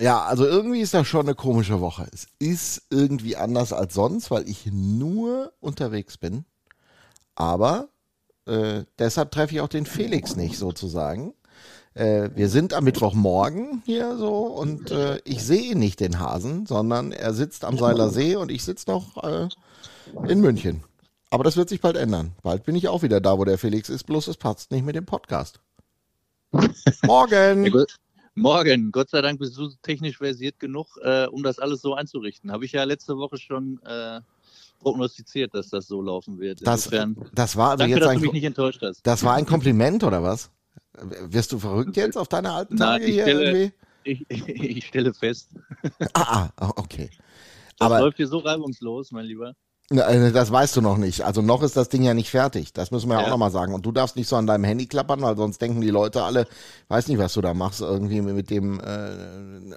Ja, also irgendwie ist das schon eine komische Woche. Es ist irgendwie anders als sonst, weil ich nur unterwegs bin. Aber äh, deshalb treffe ich auch den Felix nicht sozusagen. Äh, wir sind am Mittwochmorgen hier so und äh, ich sehe nicht den Hasen, sondern er sitzt am Seiler See und ich sitze noch äh, in München. Aber das wird sich bald ändern. Bald bin ich auch wieder da, wo der Felix ist, bloß es passt nicht mit dem Podcast. Morgen! Ja. Morgen, Gott sei Dank bist du technisch versiert genug, äh, um das alles so einzurichten. Habe ich ja letzte Woche schon äh, prognostiziert, dass das so laufen wird. Das, Insofern, das war also danke, jetzt dass ein, du mich nicht enttäuscht hast. das war ein Kompliment oder was? Wirst du verrückt jetzt auf deine alten Tage ich hier stelle- irgendwie? Ich, ich stelle fest, Ah, ah, okay. das Aber läuft hier so reibungslos, mein Lieber. Na, äh, Das weißt du noch nicht. Also noch ist das Ding ja nicht fertig. Das müssen wir ja auch Ja. nochmal sagen. Und du darfst nicht so an deinem Handy klappern, weil sonst denken die Leute alle, weiß nicht, was du da machst, irgendwie mit dem, äh, äh,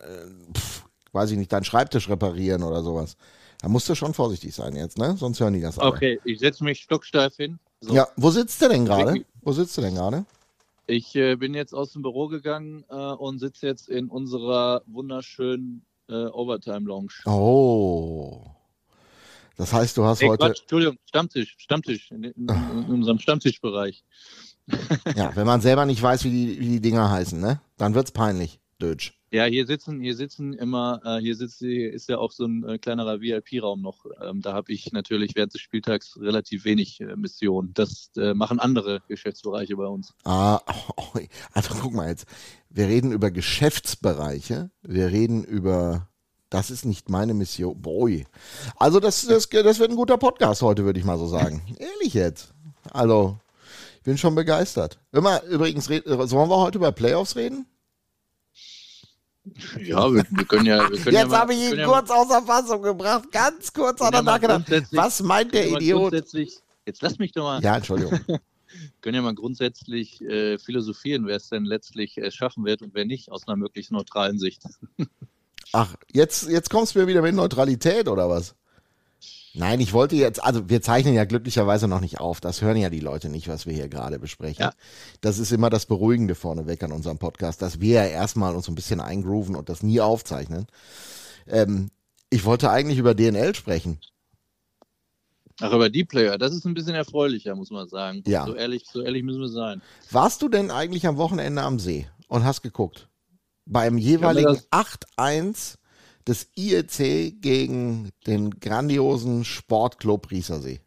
pf, weiß ich nicht, deinen Schreibtisch reparieren oder sowas. Da musst du schon vorsichtig sein jetzt, ne? Sonst hören die das alle. Okay, ich setze mich stocksteif hin. So, Ja, wo sitzt du denn gerade? Wo sitzt du denn gerade? Ich äh, bin jetzt aus dem Büro gegangen äh, und sitze jetzt in unserer wunderschönen äh, Overtime Lounge. Oh. Das heißt, du hast Hey, heute, Quatsch, Entschuldigung, Stammtisch, Stammtisch, in, in, in unserem Stammtischbereich. ja, wenn man selber nicht weiß, wie die, wie die Dinger heißen, ne? Dann wird's peinlich, Dötsch. Ja, hier sitzen, hier sitzen immer, äh, hier sitzt, hier ist ja auch so ein äh, kleinerer VIP-Raum noch. Ähm, da habe ich natürlich während des Spieltags relativ wenig äh, Mission. Das äh, machen andere Geschäftsbereiche bei uns. Ah, oh, also guck mal jetzt. Wir reden über Geschäftsbereiche. Wir reden über. Das ist nicht meine Mission. Boy. Also, das, das, das wird ein guter Podcast heute, würde ich mal so sagen. Ehrlich jetzt. Also, ich bin schon begeistert. Immer, übrigens, red- sollen wir heute über Playoffs reden? Ja, wir, wir können ja. Wir können ja Jetzt mal- habe ich ihn ja kurz außer Fassung gebracht. Ganz kurz er ja mal nachgedacht. Was meint der ja Idiot? Jetzt lass mich doch mal. Ja, Entschuldigung. können ja mal grundsätzlich äh, philosophieren, wer es denn letztlich äh, schaffen wird und wer nicht, aus einer möglichst neutralen Sicht. Ach, jetzt, jetzt kommst du mir wieder mit Neutralität oder was? Nein, ich wollte jetzt, also wir zeichnen ja glücklicherweise noch nicht auf. Das hören ja die Leute nicht, was wir hier gerade besprechen. Ja. Das ist immer das Beruhigende vorneweg an unserem Podcast, dass wir ja erstmal uns ein bisschen eingrooven und das nie aufzeichnen. Ähm, ich wollte eigentlich über DNL sprechen. Ach, aber die Player, das ist ein bisschen erfreulicher, muss man sagen. Ja. So ehrlich, so ehrlich müssen wir sein. Warst du denn eigentlich am Wochenende am See und hast geguckt? Beim jeweiligen das- 8-1 des IEC gegen den grandiosen Sportclub Riesersee.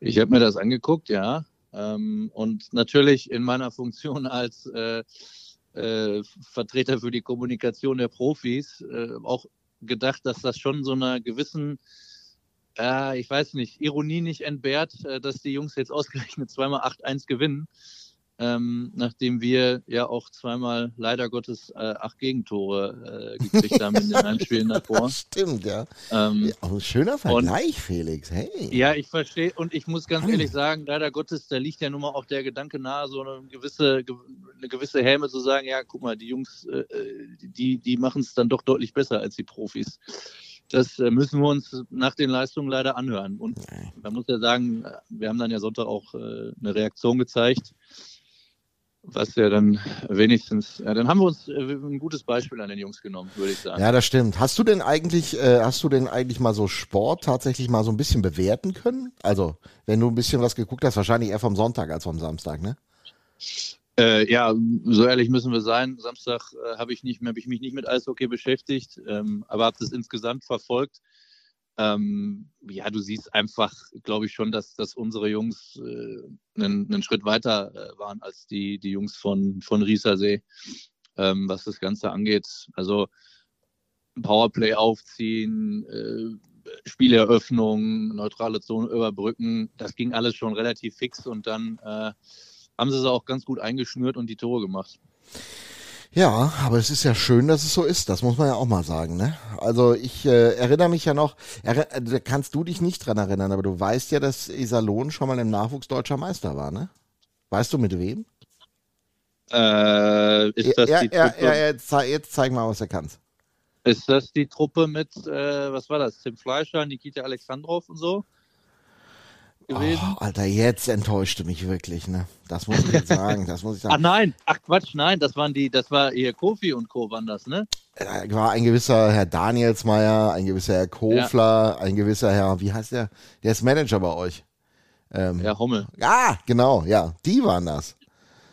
Ich habe mir das angeguckt, ja. Ähm, und natürlich in meiner Funktion als äh, äh, Vertreter für die Kommunikation der Profis äh, auch gedacht, dass das schon so einer gewissen, ich weiß nicht, Ironie nicht entbehrt, äh, dass die Jungs jetzt ausgerechnet zweimal 8-1 gewinnen. Ähm, nachdem wir ja auch zweimal leider Gottes äh, acht Gegentore äh, gekriegt haben in den Heimspielen davor. Stimmt, ja. Ähm, ja ein schöner Vergleich, Felix. Hey. ja, ich verstehe und ich muss ganz ehrlich sagen, leider Gottes, da liegt ja nun mal auch der Gedanke nahe, so eine gewisse, ge- eine gewisse Häme zu sagen, ja, guck mal, die Jungs, äh, die, die machen es dann doch deutlich besser als die Profis. Das äh, müssen wir uns nach den Leistungen leider anhören. Und man muss ja sagen, äh, wir haben dann ja Sonntag auch äh, eine Reaktion gezeigt, was ja dann wenigstens, ja, dann haben wir uns äh, ein gutes Beispiel an den Jungs genommen, würde ich sagen. Ja, das stimmt. Hast du denn eigentlich, äh, hast du denn eigentlich mal so Sport tatsächlich mal so ein bisschen bewerten können? Also, wenn du ein bisschen was geguckt hast, wahrscheinlich eher vom Sonntag als vom Samstag, ne? Äh, ja, so ehrlich müssen wir sein. Samstag äh, habe ich, nicht mehr- hab ich mich nicht mit Eishockey beschäftigt, ähm, aber habe das insgesamt verfolgt. Ähm, ja, du siehst einfach, glaube ich schon, dass, dass unsere Jungs äh, einen, einen Schritt weiter äh, waren als die, die Jungs von, von Riesersee, ähm, was das Ganze angeht. Also Powerplay aufziehen, äh, Spieleröffnung, neutrale Zone überbrücken, das ging alles schon relativ fix und dann äh, haben sie es auch ganz gut eingeschnürt und die Tore gemacht. Ja, aber es ist ja schön, dass es so ist. Das muss man ja auch mal sagen, ne? Also ich äh, erinnere mich ja noch, äh, da kannst du dich nicht dran erinnern, aber du weißt ja, dass Iserlohn schon mal im Nachwuchs deutscher Meister war, ne? Weißt du mit wem? Äh, ist, das ja, die ja, Truppe, ja, jetzt, zei- jetzt zeig mal, was du kannst. ist das die Truppe mit, äh, was war das, Tim Fleischer, Nikita Alexandrov und so? Gewesen. Oh, Alter, jetzt enttäuschte mich wirklich, ne? Das muss ich jetzt sagen. Das muss ich sagen. Ach nein, ach Quatsch, nein, das waren die, das war hier Kofi und Co. waren das, ne? Äh, war ein gewisser Herr Danielsmeier, ein gewisser Herr Kofler, ein gewisser Herr, wie heißt der? Der ist Manager bei euch. Ähm, Herr Hommel. Ah, genau, ja, die waren das.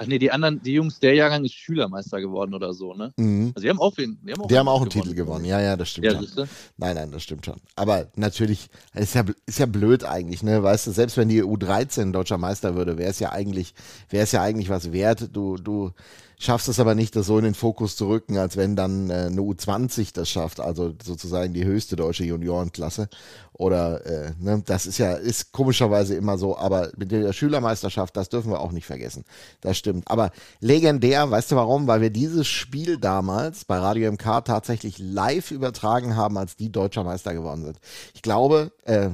Ach nee, die anderen, die Jungs, der Jahrgang ist Schülermeister geworden oder so, ne? Mhm. Also die haben auch, den, die haben auch, Die haben auch einen Titel gewonnen. Ja, ja, das stimmt. Ja, schon. Nein, nein, das stimmt schon. Aber natürlich, ist ja, ist ja blöd eigentlich, ne? Weißt du, selbst wenn die U13 deutscher Meister würde, wäre es ja eigentlich, wäre es ja eigentlich was wert. Du, du schaffst es aber nicht, das so in den Fokus zu rücken, als wenn dann äh, eine U20 das schafft, also sozusagen die höchste deutsche Juniorenklasse. Oder, äh, ne, das ist ja, ist komischerweise immer so, aber mit der Schülermeisterschaft, das dürfen wir auch nicht vergessen. Das stimmt. Aber legendär, weißt du warum? Weil wir dieses Spiel damals bei Radio MK tatsächlich live übertragen haben, als die deutscher Meister geworden sind. Ich glaube, äh,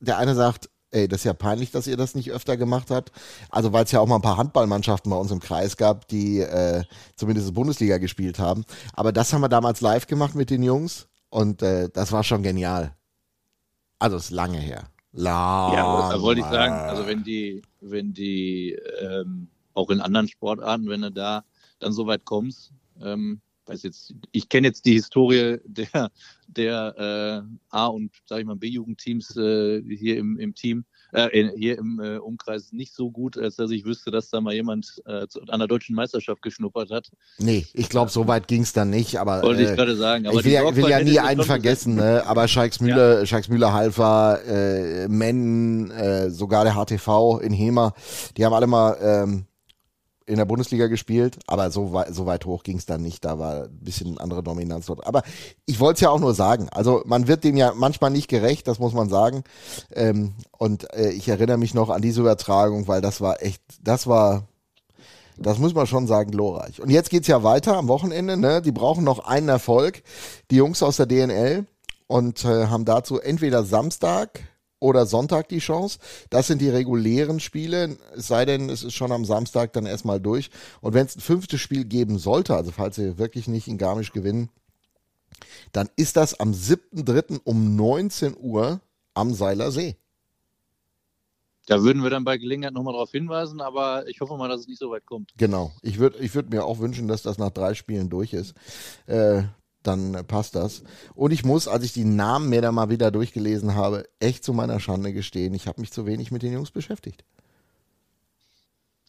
der eine sagt, ey, das ist ja peinlich, dass ihr das nicht öfter gemacht habt. Also weil es ja auch mal ein paar Handballmannschaften bei uns im Kreis gab, die äh, zumindest Bundesliga gespielt haben. Aber das haben wir damals live gemacht mit den Jungs und äh, das war schon genial. Also ist lange her. Lang. Ja, da wollte ich sagen, also wenn die, wenn die ähm, auch in anderen Sportarten, wenn du da dann so weit kommst, ähm, weiß jetzt, ich kenne jetzt die Historie der, der äh, A- und, sag ich mal, B-Jugendteams äh, hier im, im Team, äh, in- hier im äh, Umkreis nicht so gut, als dass ich wüsste, dass da mal jemand äh, zu, an der deutschen Meisterschaft geschnuppert hat. Nee, ich glaube, so weit ging es dann nicht, aber Wollte ich äh, gerade sagen. Aber ich will ja, will ja nie einen vergessen, ne? aber Scheiksmühle, Scheiksmühle Halfer, äh, Men, sogar der HTV in Hema, die haben alle mal ähm, in der Bundesliga gespielt, aber so, wei so weit hoch ging es dann nicht, da war ein bisschen andere Dominanz dort. Aber ich wollte es ja auch nur sagen, also man wird dem ja manchmal nicht gerecht, das muss man sagen. Ähm, und äh, ich erinnere mich noch an diese Übertragung, weil das war echt, das war, das muss man schon sagen, glorreich. Und jetzt geht's ja weiter am Wochenende. Ne? Die brauchen noch einen Erfolg. Die Jungs aus der DNL und äh, haben dazu entweder Samstag oder Sonntag die Chance. Das sind die regulären Spiele. Es sei denn, es ist schon am Samstag dann erstmal durch. Und wenn es ein fünftes Spiel geben sollte, also falls sie wirklich nicht in Garmisch gewinnen, dann ist das am 7.3. um 19 Uhr am Seiler See. Da würden wir dann bei Gelegenheit nochmal darauf hinweisen, aber ich hoffe mal, dass es nicht so weit kommt. Genau. Ich würde ich würd mir auch wünschen, dass das nach drei Spielen durch ist. Äh, dann äh, passt das. Und ich muss, als ich die Namen mir da mal wieder durchgelesen habe, echt zu meiner Schande gestehen, ich habe mich zu wenig mit den Jungs beschäftigt.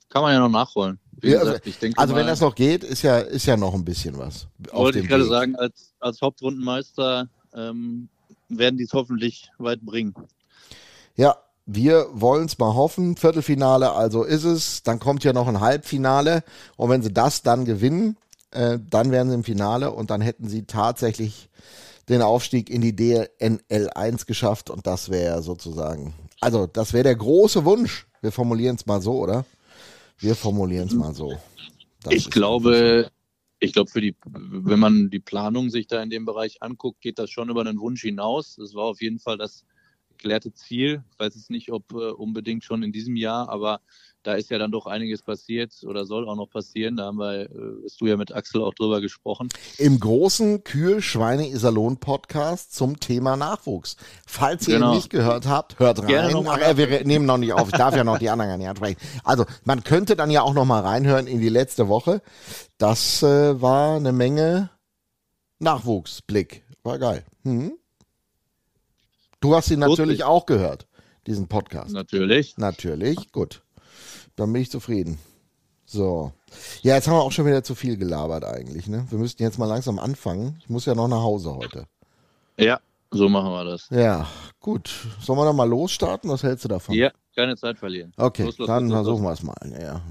Kann man ja noch nachholen. Ja, gesagt, Also mal, wenn das noch geht, ist ja, ist ja noch ein bisschen was. wollte ich gerade Weg. sagen, als, als Hauptrundenmeister ähm, werden die es hoffentlich weit bringen. Ja, wir wollen es mal hoffen. Viertelfinale, also ist es. Dann kommt ja noch ein Halbfinale. Und wenn sie das dann gewinnen, äh, dann wären sie im Finale und dann hätten sie tatsächlich den Aufstieg in die DNL 1 geschafft. Und das wäre sozusagen, also das wäre der große Wunsch. Wir formulieren es mal so, oder? Wir formulieren es mal so. Das ich glaube, ich glaube, für die, wenn man die Planung sich da in dem Bereich anguckt, geht das schon über einen Wunsch hinaus. Das war auf jeden Fall das erklärte Ziel. Ich weiß jetzt nicht, ob äh, unbedingt schon in diesem Jahr, aber da ist ja dann doch einiges passiert oder soll auch noch passieren. Da haben wir, äh, hast du ja mit Axel auch drüber gesprochen. im großen Kühl Schweine Iserlohn Podcast zum Thema Nachwuchs. Falls ihr Genau. ihn nicht gehört habt, hört Gerne rein. Ach, wir nehmen noch nicht auf. Ich darf ja noch die anderen gar nicht ansprechen. Also, man könnte dann ja auch noch mal reinhören in die letzte Woche. Das äh, war eine Menge Nachwuchsblick. War geil. Hm? Du hast ihn natürlich Lustig. auch gehört, diesen Podcast. Natürlich. Natürlich, gut. Dann bin ich zufrieden. So. Ja, jetzt haben wir auch schon wieder zu viel gelabert eigentlich, ne? Wir müssten jetzt mal langsam anfangen. Ich muss ja noch nach Hause heute. Ja, so machen wir das. Ja, gut. Sollen wir dann mal losstarten? Was hältst du davon? Ja, keine Zeit verlieren. Okay, Los, los, dann los, versuchen wir es mal. Ja.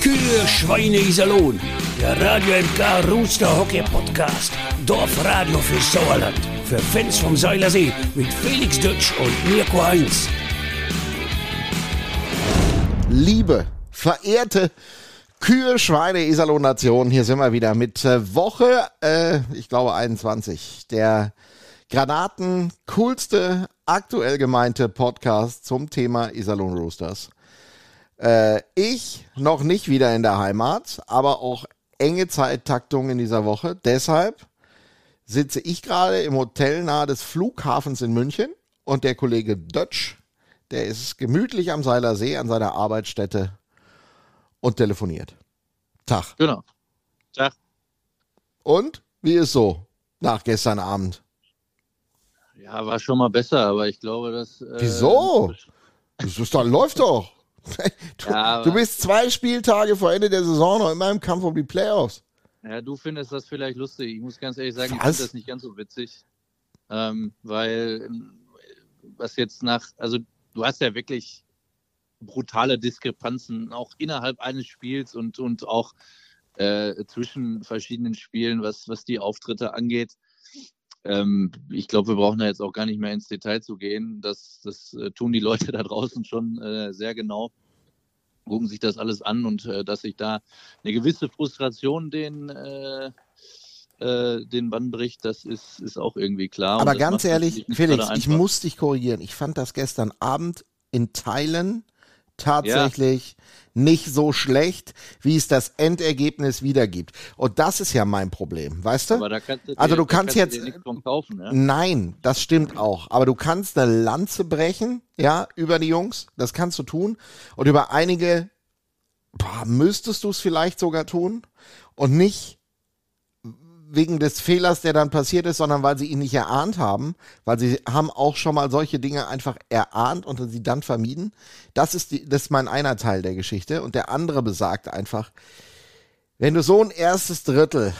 Kühe, Schweine, Iserlohn. Der Radio MK Rooster Hockey Podcast. Dorfradio für Sauerland. Für Fans vom Seilersee mit Felix Dutsch und Mirko Heinz. Liebe, verehrte Kühe, Schweine, Iserlohn Nation, hier sind wir wieder mit äh, Woche, äh, ich glaube 21, der Granaten coolste, aktuell gemeinte Podcast zum Thema Iserlohn Roosters. Äh, ich noch nicht wieder in der Heimat, aber auch enge Zeittaktung in dieser Woche. Deshalb sitze ich gerade im Hotel nahe des Flughafens in München und der Kollege Dötsch, der ist gemütlich am Seiler See an seiner Arbeitsstätte und telefoniert. Tag. Genau. Tag. Und wie ist so nach gestern Abend? Ja, war schon mal besser, aber ich glaube, dass. Äh, Wieso? Das ist doch, läuft doch. Du, Ja, du bist zwei Spieltage vor Ende der Saison noch immer im Kampf um die Playoffs. Ja, du findest das vielleicht lustig. Ich muss ganz ehrlich sagen, ich Was? finde das nicht ganz so witzig. Ähm, weil, ähm, was jetzt nach, also du hast ja wirklich brutale Diskrepanzen, auch innerhalb eines Spiels und, und auch äh, zwischen verschiedenen Spielen, was, was die Auftritte angeht. Ähm, ich glaube, wir brauchen da jetzt auch gar nicht mehr ins Detail zu gehen. Das, das äh, tun die Leute da draußen schon äh, sehr genau. Gucken sich das alles an und äh, dass sich da eine gewisse Frustration den, äh, den Bann bricht, das ist, ist auch irgendwie klar. Aber ganz ehrlich, Felix, ich muss dich korrigieren. Ich fand das gestern Abend in Teilen tatsächlich nicht so schlecht, wie es das Endergebnis wiedergibt. Und das ist ja mein Problem, weißt du? Aber da kannst du dir, Also du da kannst dir jetzt- kaufen. Ja? Nein, das stimmt auch. Aber du kannst eine Lanze brechen, ja, über die Jungs. Das kannst du tun. Und über einige boah, müsstest du es vielleicht sogar tun. Und nicht wegen des Fehlers, der dann passiert ist, sondern weil sie ihn nicht erahnt haben. Weil sie haben auch schon mal solche Dinge einfach erahnt und sie dann vermieden. Das ist, die, das ist mein einer Teil der Geschichte. Und der andere besagt einfach, wenn du so ein erstes Drittel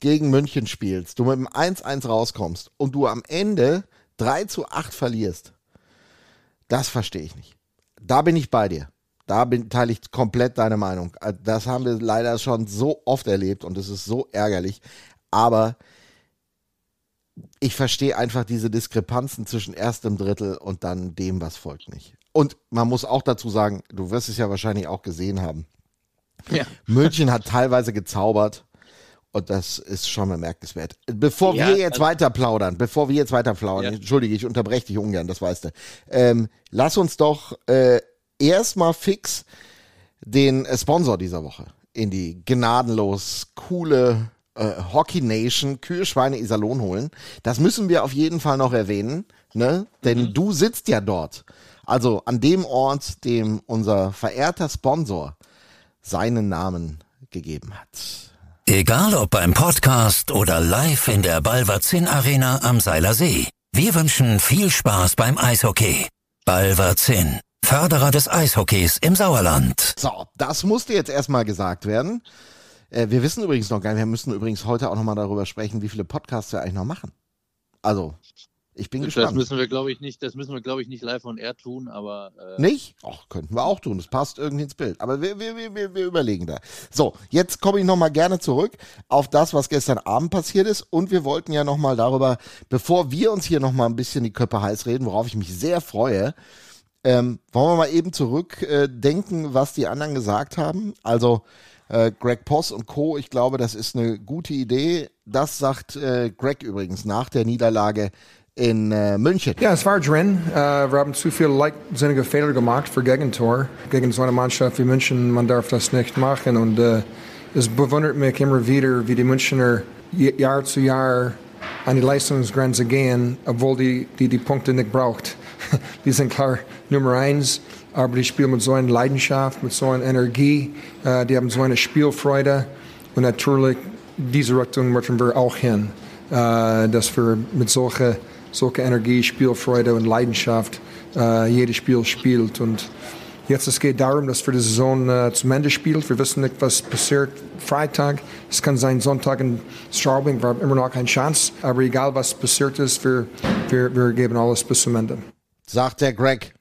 gegen München spielst, du mit dem 1-1 rauskommst und du am Ende 3 zu 8 verlierst, das verstehe ich nicht. Da bin ich bei dir. Da bin, teile ich komplett deine Meinung. Also Das haben wir leider schon so oft erlebt und es ist so ärgerlich. Aber ich verstehe einfach diese Diskrepanzen zwischen erstem Drittel und dann dem, was folgt nicht. Und man muss auch dazu sagen, du wirst es ja wahrscheinlich auch gesehen haben. Ja. München hat teilweise gezaubert und das ist schon bemerkenswert. Bevor Ja, wir jetzt also- weiter plaudern, bevor wir jetzt weiter plaudern, Ja. entschuldige, ich unterbreche dich ungern, das weißt du. Ähm, lass uns doch äh, erstmal fix den äh, Sponsor dieser Woche in die gnadenlos coole äh, Hockey Nation Kühlschweine Iserlohn holen. Das müssen wir auf jeden Fall noch erwähnen, ne? Denn du sitzt ja dort. Also an dem Ort, dem unser verehrter Sponsor seinen Namen gegeben hat. Egal ob beim Podcast oder live in der Balverzin Arena am Seiler See. Wir wünschen viel Spaß beim Eishockey. Balverzin, Förderer des Eishockeys im Sauerland. So, das musste jetzt erstmal gesagt werden. Äh, wir wissen übrigens noch gar nicht, wir müssen übrigens heute auch nochmal darüber sprechen, wie viele Podcasts wir eigentlich noch machen. Also, ich bin Das gespannt. müssen wir, glaube ich, nicht, das müssen wir, glaube ich, nicht live on air tun, aber äh, Nicht? Ach, könnten wir auch tun. Das passt irgendwie ins Bild. Aber wir, wir, wir, wir, überlegen da. So, jetzt komme ich nochmal gerne zurück auf das, was gestern Abend passiert ist. Und wir wollten ja nochmal darüber, bevor wir uns hier nochmal ein bisschen die Köpfe heiß reden, worauf ich mich sehr freue, ähm, wollen wir mal eben zurück äh, was die anderen gesagt haben. Also äh, Greg Poss und Co., ich glaube, das ist eine gute Idee. Das sagt äh, Greg übrigens nach der Niederlage in äh, München. Ja, es war drin. Äh, wir haben zu viel leichtsinnige Fehler gemacht für Gegentor. Gegen so eine Mannschaft wie München, man darf das nicht machen. Und äh, es bewundert mich immer wieder, wie die Münchner Jahr zu Jahr an die Leistungsgrenze gehen, obwohl die die, die Punkte nicht braucht. die sind klar Nummer eins, aber die spielen mit so einer Leidenschaft, mit so einer Energie. Äh, die haben so eine Spielfreude. Und natürlich, diese Richtung möchten wir auch hin. Äh, dass wir mit solcher solche Energie, Spielfreude und Leidenschaft äh, jedes Spiel spielt. Und jetzt es geht darum, dass wir die Saison äh, zum Ende spielt. Wir wissen nicht, was passiert Freitag. Es kann sein Sonntag in Straubing. Wir haben immer noch keine Chance. Aber egal, was passiert ist, wir, wir, wir geben alles bis zum Ende. sagt der Greg.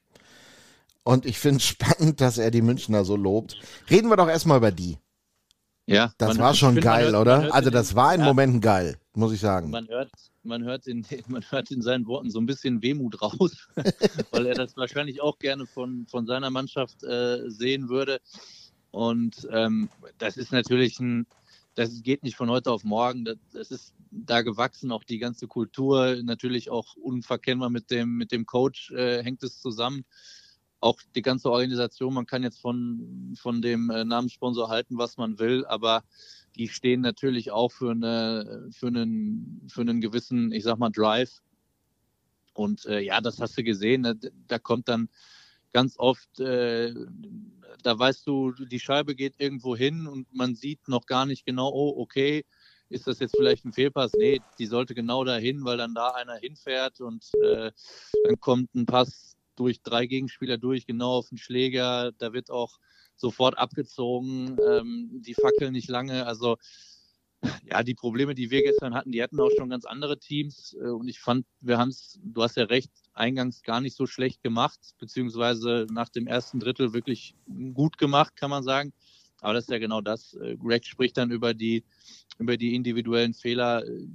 Und ich finde es spannend, dass er die Münchner so lobt. Reden wir doch erstmal über die. ja. Das man- war schon find, geil, hört- oder? Also das war in ja, Momenten geil, muss ich sagen. Man hört, man, hört in, man hört in seinen Worten so ein bisschen Wehmut raus, weil er das wahrscheinlich auch gerne von, von seiner Mannschaft äh, sehen würde. Und ähm, das ist natürlich ein, das geht nicht von heute auf morgen. Das, das ist da gewachsen, auch die ganze Kultur, natürlich auch unverkennbar mit dem, mit dem Coach äh, hängt es zusammen. Auch die ganze Organisation, man kann jetzt von, von dem äh, Namenssponsor halten, was man will, aber die stehen natürlich auch für, eine, für, einen, für einen gewissen, ich sag mal, Drive. Und äh, ja, das hast du gesehen. Da, da kommt dann ganz oft, äh, da weißt du, die Scheibe geht irgendwo hin und man sieht noch gar nicht genau, oh, okay, ist das jetzt vielleicht ein Fehlpass? Nee, die sollte genau dahin, weil dann da einer hinfährt und äh, dann kommt ein Pass durch drei Gegenspieler durch, genau auf den Schläger. Da wird auch sofort abgezogen, ähm, die fackeln nicht lange. Also ja, die Probleme, die wir gestern hatten, die hatten auch schon ganz andere Teams. Äh, und ich fand, wir haben es, du hast ja recht, eingangs gar nicht so schlecht gemacht, beziehungsweise nach dem ersten Drittel wirklich gut gemacht, kann man sagen. Aber das ist ja genau das. Äh, Greg spricht dann über die, über die individuellen Fehler, äh,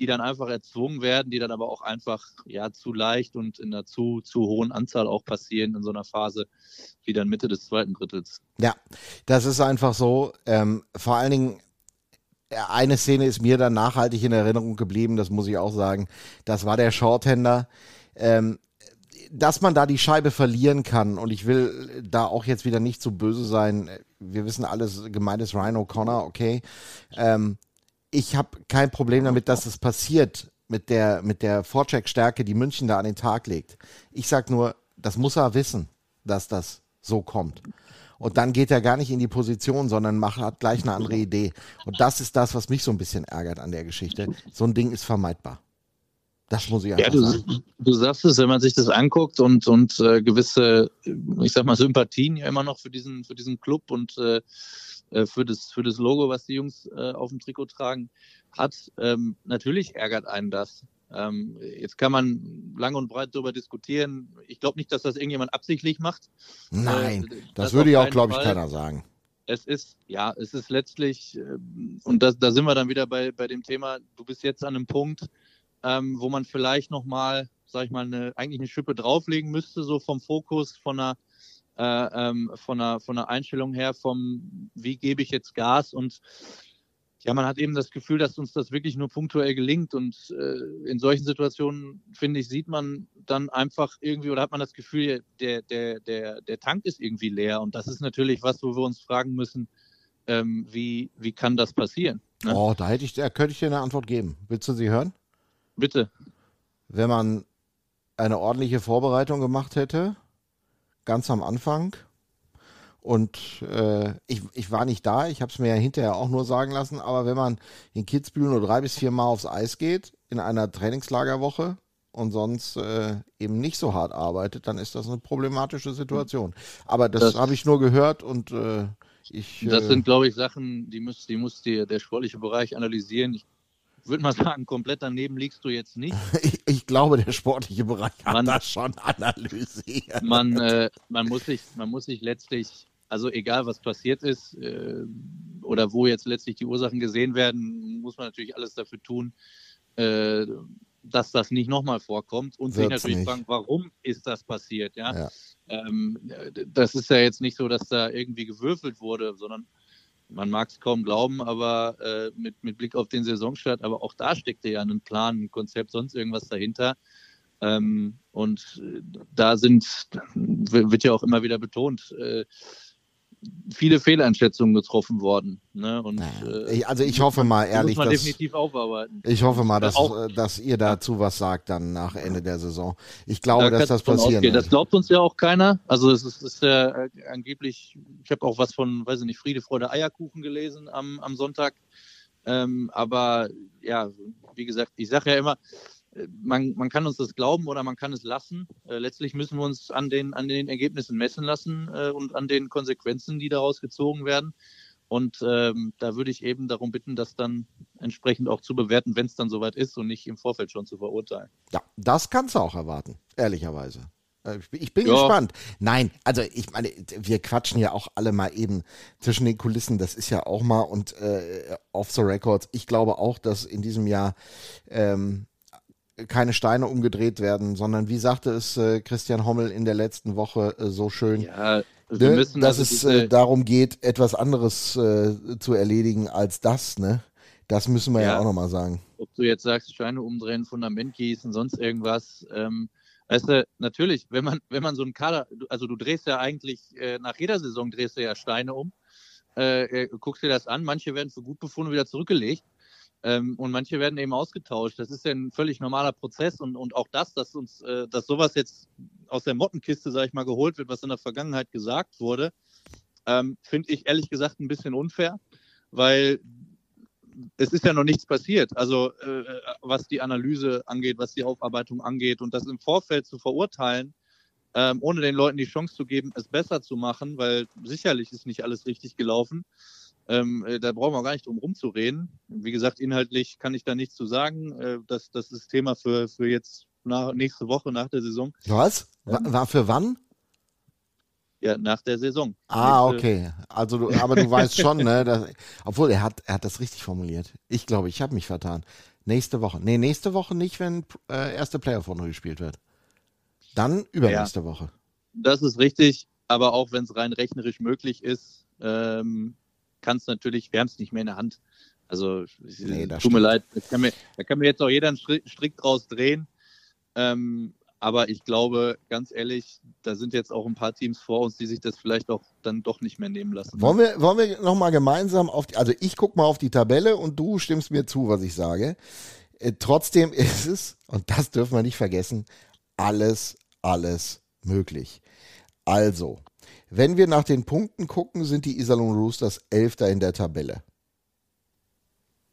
die dann einfach erzwungen werden, die dann aber auch einfach ja zu leicht und in einer zu, zu hohen Anzahl auch passieren in so einer Phase wie dann Mitte des zweiten Drittels. Ja, das ist einfach so. Ähm, vor allen Dingen eine Szene ist mir dann nachhaltig in Erinnerung geblieben, das muss ich auch sagen. Das war der Shorthänder. Ähm, dass man da die Scheibe verlieren kann und ich will da auch jetzt wieder nicht so böse sein. Wir wissen alles, gemeint ist Ryan O'Connor, okay. Ähm, ich habe kein Problem damit, dass es passiert mit der, mit der Vorcheck-Stärke, die München da an den Tag legt. Ich sag nur, das muss er wissen, dass das so kommt. Und dann geht er gar nicht in die Position, sondern macht, hat gleich eine andere Idee. Und das ist das, was mich so ein bisschen ärgert an der Geschichte. So ein Ding ist vermeidbar. Das muss ich einfach ja, du, sagen. Du sagst es, wenn man sich das anguckt und, und äh, gewisse, ich sag mal, Sympathien ja immer noch für diesen, für diesen Club und äh, äh für, das, für das Logo, was die Jungs äh, auf dem Trikot tragen, hat. Ähm, natürlich ärgert einen das. Ähm, jetzt kann man lang und breit darüber diskutieren. Ich glaube nicht, dass das irgendjemand absichtlich macht. Nein, äh, das, das, würde ja auch, glaube ich, keiner sagen. Es ist, ja, es ist letztlich, äh, und das, da sind wir dann wieder bei, bei dem Thema, du bist jetzt an einem Punkt, ähm, wo man vielleicht nochmal, sag ich mal, eine, eigentlich eine Schippe drauflegen müsste, so vom Fokus, von einer, äh, ähm, von einer, von einer Einstellung her, vom, wie gebe ich jetzt Gas und ja, man hat eben das Gefühl, dass uns das wirklich nur punktuell gelingt. Und äh, in solchen Situationen, finde ich, sieht man dann einfach irgendwie oder hat man das Gefühl, der, der, der, der Tank ist irgendwie leer. Und das ist natürlich was, wo wir uns fragen müssen, ähm, wie, wie kann das passieren? Ne? Oh, da hätte ich, da könnte ich dir eine Antwort geben. Willst du sie hören? Bitte. Wenn man eine ordentliche Vorbereitung gemacht hätte, ganz am Anfang, und äh, ich, ich war nicht da, ich habe es mir ja hinterher auch nur sagen lassen, aber wenn man in Kitzbühel nur drei bis vier Mal aufs Eis geht in einer Trainingslagerwoche und sonst äh, eben nicht so hart arbeitet, dann ist das eine problematische Situation. Aber das, das habe ich nur gehört und äh, ich. Das sind, glaube ich, Sachen, die muss, die muss die, der sportliche Bereich analysieren. Ich würde mal sagen, komplett daneben liegst du jetzt nicht. Ich, ich glaube, der sportliche Bereich hat man, das schon analysiert. Man, äh, man, muss sich, man muss sich letztlich also egal, was passiert ist äh, oder wo jetzt letztlich die Ursachen gesehen werden, muss man natürlich alles dafür tun, äh, dass das nicht nochmal vorkommt und sich natürlich nicht. fragen, warum ist das passiert? Ja? ja. Ähm, das ist ja jetzt nicht so, dass da irgendwie gewürfelt wurde, sondern man mag es kaum glauben, aber äh, mit, mit Blick auf den Saisonstart, aber auch da steckte ja ein Plan, ein Konzept, sonst irgendwas dahinter. Ähm, und äh, da sind, wird ja auch immer wieder betont, äh, viele Fehleinschätzungen getroffen worden. Ne? Und, naja. äh, also ich hoffe mal ehrlich, muss man dass, definitiv aufarbeiten. Ich hoffe mal, dass, äh, dass ihr dazu was sagt dann nach Ende der Saison. Ich glaube, da dass das passieren wird. Das glaubt uns ja auch keiner. Also es ist, ist ja äh, angeblich, ich habe auch was von, weiß ich nicht, Friede, Freude, Eierkuchen gelesen am, am Sonntag. Ähm, aber ja, wie gesagt, ich sage ja immer, man, man kann uns das glauben oder man kann es lassen. Äh, letztlich müssen wir uns an den, an den Ergebnissen messen lassen äh, und an den Konsequenzen, die daraus gezogen werden. Und ähm, da würde ich eben darum bitten, das dann entsprechend auch zu bewerten, wenn es dann soweit ist und nicht im Vorfeld schon zu verurteilen. Ja, das kannst du auch erwarten, ehrlicherweise. Äh, ich bin ja. gespannt. Nein, also ich meine, wir quatschen ja auch alle mal eben zwischen den Kulissen. Das ist ja auch mal und äh, off the records. Ich glaube auch, dass in diesem Jahr ähm, keine Steine umgedreht werden, sondern wie sagte es äh, Christian Hommel in der letzten Woche äh, so schön, ja, ne, dass also es äh, darum geht, etwas anderes äh, zu erledigen als das, ne? Das müssen wir ja, ja auch nochmal sagen. Ob du jetzt sagst, Steine umdrehen, Fundament gießen, sonst irgendwas. Ähm, weißt du, natürlich, wenn man, wenn man so einen Kader, also du drehst ja eigentlich, äh, nach jeder Saison drehst du ja Steine um, äh, guckst dir das an, manche werden für gut befunden wieder zurückgelegt. Ähm, und manche werden eben ausgetauscht. Das ist ja ein völlig normaler Prozess und, und auch das, dass uns, äh, dass sowas jetzt aus der Mottenkiste, sage ich mal, geholt wird, was in der Vergangenheit gesagt wurde, ähm, finde ich ehrlich gesagt ein bisschen unfair, weil es ist ja noch nichts passiert. Also äh, was die Analyse angeht, was die Aufarbeitung angeht und das im Vorfeld zu verurteilen, ähm, ohne den Leuten die Chance zu geben, es besser zu machen, weil sicherlich ist nicht alles richtig gelaufen. Ähm, äh, da brauchen wir gar nicht drum rumzureden. Wie gesagt, inhaltlich kann ich da nichts zu sagen. Äh, das, das ist Thema für, für jetzt nach, nächste Woche nach der Saison. Was? War, war für wann? Ja, nach der Saison. Ah, Nächste- okay. Also, du, aber du weißt schon, ne? Dass, obwohl er hat, er hat das richtig formuliert. Ich glaube, ich habe mich vertan. Nächste Woche. Nee, nächste Woche nicht, wenn äh, erste Playoff-Runde gespielt wird. Dann übernächste Woche. Das ist richtig, aber auch wenn es rein rechnerisch möglich ist, ähm, kann es natürlich, wir haben es nicht mehr in der Hand. Also, Nee, tut mir stimmt. leid, da kann, mir, da kann mir jetzt auch jeder einen Strick, draus drehen. Ähm, aber ich glaube, ganz ehrlich, da sind jetzt auch ein paar Teams vor uns, die sich das vielleicht auch dann doch nicht mehr nehmen lassen. Wollen wir, wollen wir nochmal gemeinsam auf die, also ich guck mal auf die Tabelle und du stimmst mir zu, was ich sage. Äh, trotzdem ist es, und das dürfen wir nicht vergessen, alles, alles möglich. Also, wenn wir nach den Punkten gucken, sind die Iserlohn Roosters Elfter in der Tabelle.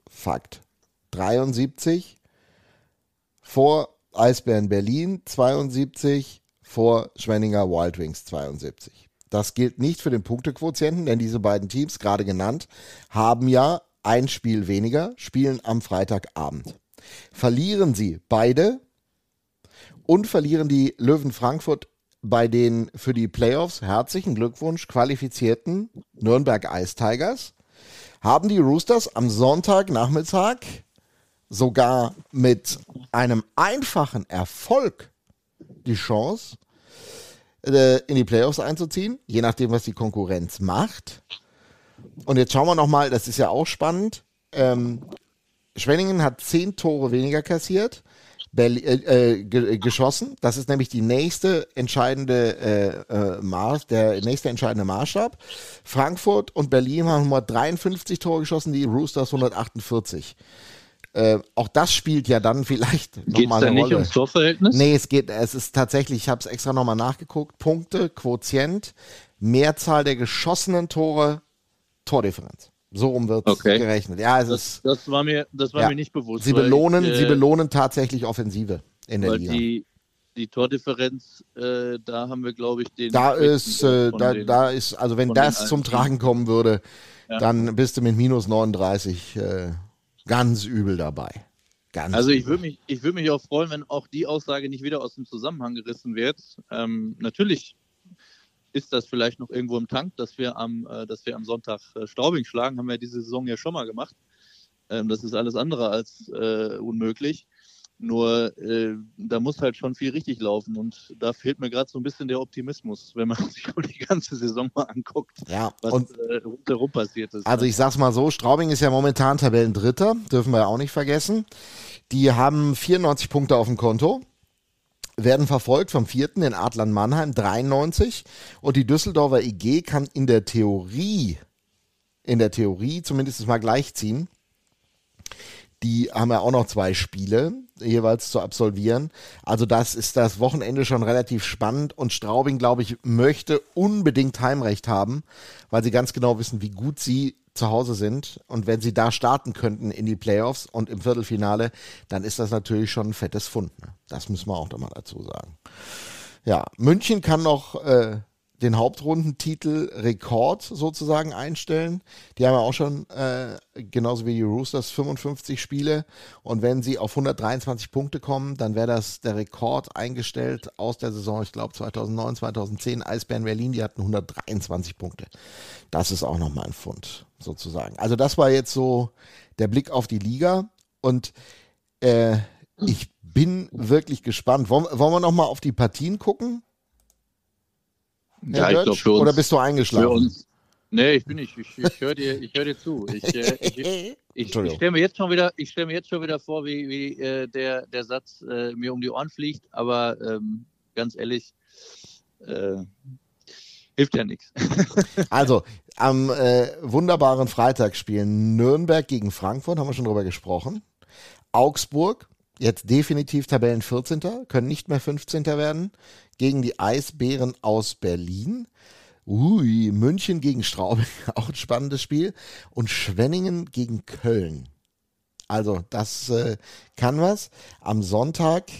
Fakt. 73 vor Eisbären Berlin 72, vor Schwenninger Wild Wings 72. Das gilt nicht für den Punktequotienten, denn diese beiden Teams, gerade genannt, haben ja ein Spiel weniger, spielen am Freitagabend. Verlieren sie beide und verlieren die Löwen Frankfurt bei den für die Playoffs herzlichen Glückwunsch qualifizierten Nürnberg Ice Tigers, haben die Roosters am Sonntagnachmittag sogar mit einem einfachen Erfolg die Chance, äh, in die Playoffs einzuziehen, je nachdem, was die Konkurrenz macht. Und jetzt schauen wir nochmal, das ist ja auch spannend. Ähm, Schwenningen hat zehn Tore weniger kassiert, Berli äh, äh, ge äh, geschossen. Das ist nämlich die nächste entscheidende äh, äh, Maß, der nächste entscheidende Maßstab. Frankfurt und Berlin haben 153 Tore geschossen, die Roosters 148. Äh, auch das spielt ja dann vielleicht Geht es nochmal da eine nicht Rolle. ums Torverhältnis? Nee, es geht, es ist tatsächlich, ich habe es extra nochmal nachgeguckt, Punkte, Quotient, Mehrzahl der geschossenen Tore, Tordifferenz. So rum wird Okay. gerechnet. Ja, es Das, ist, das war mir, das war Ja. mir nicht bewusst. sie belohnen, ich, äh, sie belohnen tatsächlich Offensive in der weil Liga. die, die Tordifferenz, äh, da haben wir, glaube ich, den. da ist, äh, da, den- da ist, also wenn das zum. Tragen kommen würde, Ja. dann bist du mit minus 39 äh, ganz übel dabei. Ganz Also ich würde mich, ich würde mich auch freuen, wenn auch die Aussage nicht wieder aus dem Zusammenhang gerissen wird. Ähm, natürlich ist das vielleicht noch irgendwo im Tank, dass wir am, äh, dass wir am Sonntag äh, Straubing schlagen, haben wir diese Saison ja schon mal gemacht. Ähm, das ist alles andere als äh, unmöglich. Nur da muss halt schon viel richtig laufen und da fehlt mir gerade so ein bisschen der Optimismus, wenn man sich die ganze Saison mal anguckt, Ja, was und rundherum passiert ist. Also ich sag's mal so, Straubing ist ja momentan Tabellendritter, dürfen wir ja auch nicht vergessen. Die haben 94 Punkte auf dem Konto, werden verfolgt vom vierten, den Adlern Mannheim, 93. Und die Düsseldorfer IG kann in der Theorie, in der Theorie zumindest mal gleichziehen. Die haben ja auch noch zwei Spiele jeweils zu absolvieren. Also das ist das Wochenende schon relativ spannend und Straubing, glaube ich, möchte unbedingt Heimrecht haben, weil sie ganz genau wissen, wie gut sie zu Hause sind. Und wenn sie da starten könnten in die Playoffs und im Viertelfinale, dann ist das natürlich schon ein fettes Fund. Ne? Das müssen wir auch da mal dazu sagen. Ja, München kann noch äh, den Hauptrundentitel Rekord sozusagen einstellen. Die haben ja auch schon, äh, genauso wie die Roosters, 55 Spiele. Und wenn sie auf 123 Punkte kommen, dann wäre das der Rekord eingestellt aus der Saison, ich glaube 2009, 2010. Eisbären Berlin, die hatten 123 Punkte. Das ist auch nochmal ein Fund sozusagen. Also das war jetzt so der Blick auf die Liga. Und äh, ich bin wirklich gespannt. Wollen, wollen wir nochmal auf die Partien gucken? ja, Herr ich glaube für uns. Oder bist du eingeschlafen? Nee, ich bin nicht. Ich, ich höre dir, ich hör dir zu. Ich, äh, ich, ich, ich stelle mir jetzt schon wieder, ich stelle mir jetzt schon wieder vor, wie, wie äh, der, der Satz äh, mir um die Ohren fliegt. Aber ähm, ganz ehrlich, äh, hilft ja nichts. Also, am äh, wunderbaren Freitag spielen Nürnberg gegen Frankfurt, haben wir schon drüber gesprochen. Augsburg, jetzt definitiv Tabellen 14. können nicht mehr 15. werden, gegen die Eisbären aus Berlin. Ui, München gegen Straubing, auch ein spannendes Spiel. Und Schwenningen gegen Köln. Also, das äh, kann was. Am Sonntag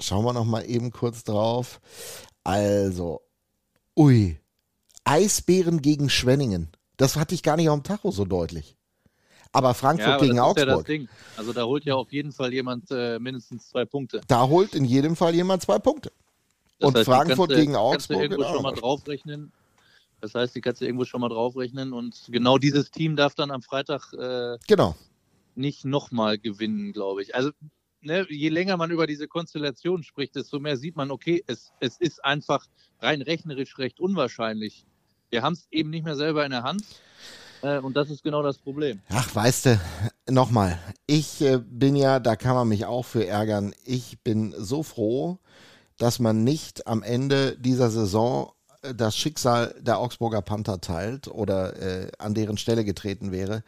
schauen wir noch mal eben kurz drauf. Also, ui, Eisbären gegen Schwenningen. Das hatte ich gar nicht auf dem Tacho so deutlich. Aber Frankfurt ja, aber gegen Augsburg. Ja also da holt ja auf jeden Fall jemand äh, mindestens zwei Punkte. Da holt in jedem Fall jemand zwei Punkte. Das und heißt, Frankfurt kannst, gegen Augsburg. Kannst du irgendwo genau. schon mal draufrechnen. Das heißt, die kannst du irgendwo schon mal draufrechnen und genau dieses Team darf dann am Freitag äh, genau. nicht nochmal gewinnen, glaube ich. Also ne, je länger man über diese Konstellation spricht, desto mehr sieht man, okay, es, es ist einfach rein rechnerisch recht unwahrscheinlich. Wir haben es eben nicht mehr selber in der Hand. Äh, und das ist genau das Problem. Ach, weißt du, nochmal, ich äh, bin ja, da kann man mich auch für ärgern, ich bin so froh, dass man nicht am Ende dieser Saison äh, das Schicksal der Augsburger Panther teilt oder äh, an deren Stelle getreten wäre.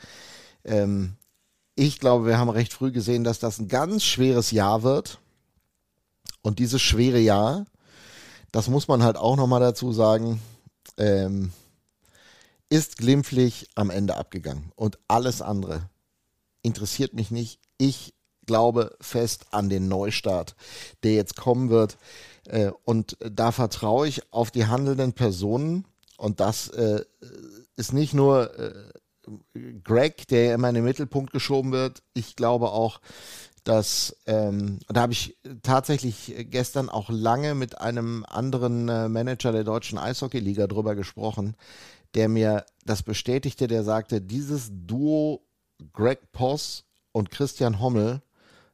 Ähm, ich glaube, wir haben recht früh gesehen, dass das ein ganz schweres Jahr wird. Und dieses schwere Jahr, das muss man halt auch nochmal dazu sagen, ähm, ist glimpflich am Ende abgegangen. Und alles andere interessiert mich nicht. Ich glaube fest an den Neustart, der jetzt kommen wird. Äh, und da vertraue ich auf die handelnden Personen. Und das äh, ist nicht nur äh, Greg, der immer in den Mittelpunkt geschoben wird. Ich glaube auch, dass, ähm, da habe ich tatsächlich gestern auch lange mit einem anderen äh, Manager der deutschen Eishockeyliga drüber gesprochen, der mir das bestätigte, der sagte, dieses Duo Greg Poss und Christian Hommel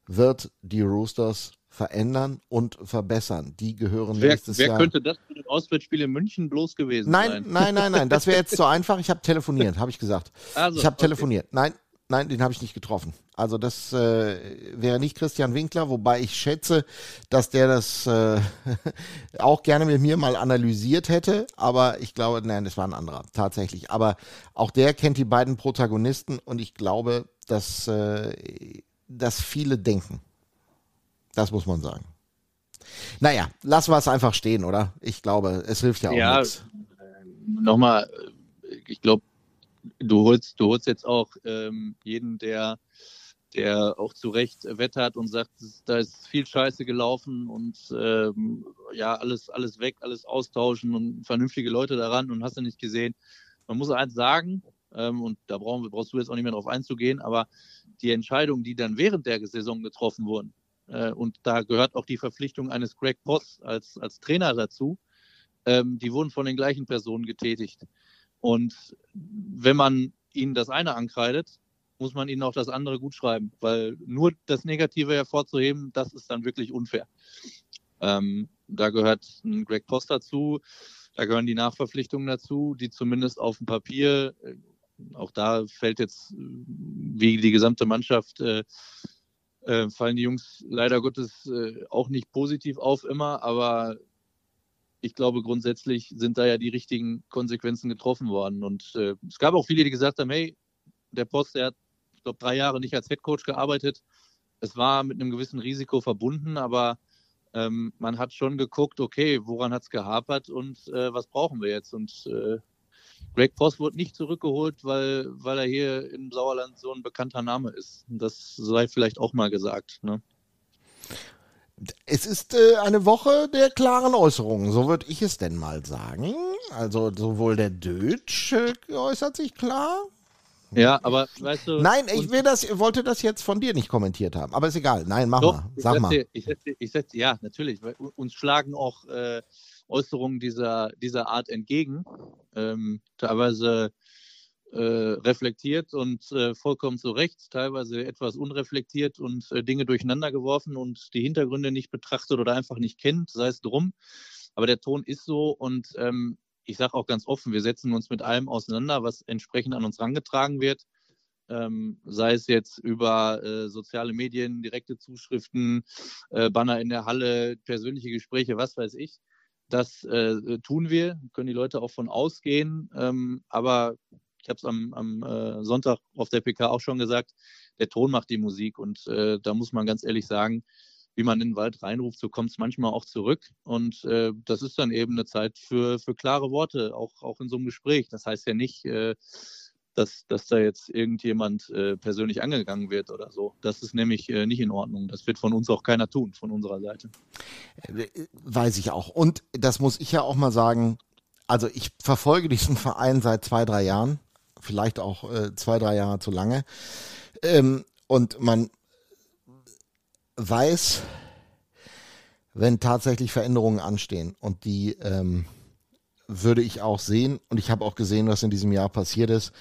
wird die Roosters verändern und verbessern. Die gehören wer, nächstes wer Jahr. Wer könnte das für das Auswärtsspiel in München bloß gewesen nein, sein? Nein, nein, nein, das wäre jetzt zu einfach. Ich habe telefoniert, habe ich gesagt. Also, ich habe okay. telefoniert. Nein, nein, den habe ich nicht getroffen. Also das äh, wäre nicht Christian Winkler, wobei ich schätze, dass der das äh, auch gerne mit mir mal analysiert hätte. Aber ich glaube, nein, das war ein anderer, tatsächlich. Aber auch der kennt die beiden Protagonisten und ich glaube, dass, äh, dass viele denken. Das muss man sagen. Naja, lassen wir es einfach stehen, oder? Ich glaube, es hilft ja auch ja, nichts. Äh, Nochmal, ich glaube, du holst, du holst jetzt auch ähm, jeden, der, der auch zu Recht wettert und sagt, da ist viel Scheiße gelaufen und ähm, ja, alles, alles weg, alles austauschen und vernünftige Leute daran und hast du nicht gesehen. Man muss eins sagen, ähm, und da brauchen, brauchst du jetzt auch nicht mehr drauf einzugehen, aber die Entscheidungen, die dann während der Saison getroffen wurden, äh, und da gehört auch die Verpflichtung eines Greg Poss als, als Trainer dazu, ähm, die wurden von den gleichen Personen getätigt. Und wenn man ihnen das eine ankreidet, muss man ihnen auch das andere gut schreiben, weil nur das Negative hervorzuheben, das ist dann wirklich unfair. Ähm, da gehört ein Greg Post dazu, da gehören die Nachverpflichtungen dazu, die zumindest auf dem Papier, äh, auch da fällt jetzt wie die gesamte Mannschaft, äh, äh, fallen die Jungs leider Gottes äh, auch nicht positiv auf immer, aber ich glaube, grundsätzlich sind da ja die richtigen Konsequenzen getroffen worden. Und äh, es gab auch viele, die gesagt haben, hey, der Post, der hat, ich glaube, drei Jahre nicht als Headcoach gearbeitet. Es war mit einem gewissen Risiko verbunden, aber ähm, man hat schon geguckt, okay, woran hat es gehapert und äh, was brauchen wir jetzt? Und äh, Greg Post wurde nicht zurückgeholt, weil, weil er hier im Sauerland so ein bekannter Name ist. Das sei vielleicht auch mal gesagt. Ne? Es ist äh, eine Woche der klaren Äußerungen, so würde ich es denn mal sagen. Also sowohl der Deutsch äh, äußert sich klar. Ja, aber weißt du. Nein, ich will das, wollte das jetzt von dir nicht kommentiert haben, aber ist egal. Nein, mach doch, mal. Sag ich mal. Setze, ich setze, ich setze, ja, natürlich. Uns schlagen auch äh, Äußerungen dieser, dieser Art entgegen. Ähm, teilweise reflektiert und äh, vollkommen zu Recht, teilweise etwas unreflektiert und äh, Dinge durcheinander geworfen und die Hintergründe nicht betrachtet oder einfach nicht kennt, sei es drum. Aber der Ton ist so und ähm, ich sage auch ganz offen, wir setzen uns mit allem auseinander, was entsprechend an uns herangetragen wird. Ähm, sei es jetzt über äh, soziale Medien, direkte Zuschriften, äh, Banner in der Halle, persönliche Gespräche, was weiß ich das äh, tun wir, können die Leute auch von ausgehen. Ähm, aber ich habe es am, am äh, Sonntag auf der PK auch schon gesagt, der Ton macht die Musik. Und äh, da muss man ganz ehrlich sagen, wie man in den Wald reinruft, so kommt es manchmal auch zurück. Und äh, das ist dann eben eine Zeit für, für klare Worte, auch, auch in so einem Gespräch. Das heißt ja nicht, äh, dass, dass da jetzt irgendjemand äh, persönlich angegangen wird oder so. Das ist nämlich äh, nicht in Ordnung. Das wird von uns auch keiner tun, von unserer Seite. Äh, weiß ich auch. Und das muss ich ja auch mal sagen. Also ich verfolge diesen Verein seit zwei, drei Jahren. Vielleicht auch äh, zwei, drei Jahre zu lange. Ähm, und man weiß, wenn tatsächlich Veränderungen anstehen und die ähm, würde ich auch sehen und ich habe auch gesehen, was in diesem Jahr passiert ist.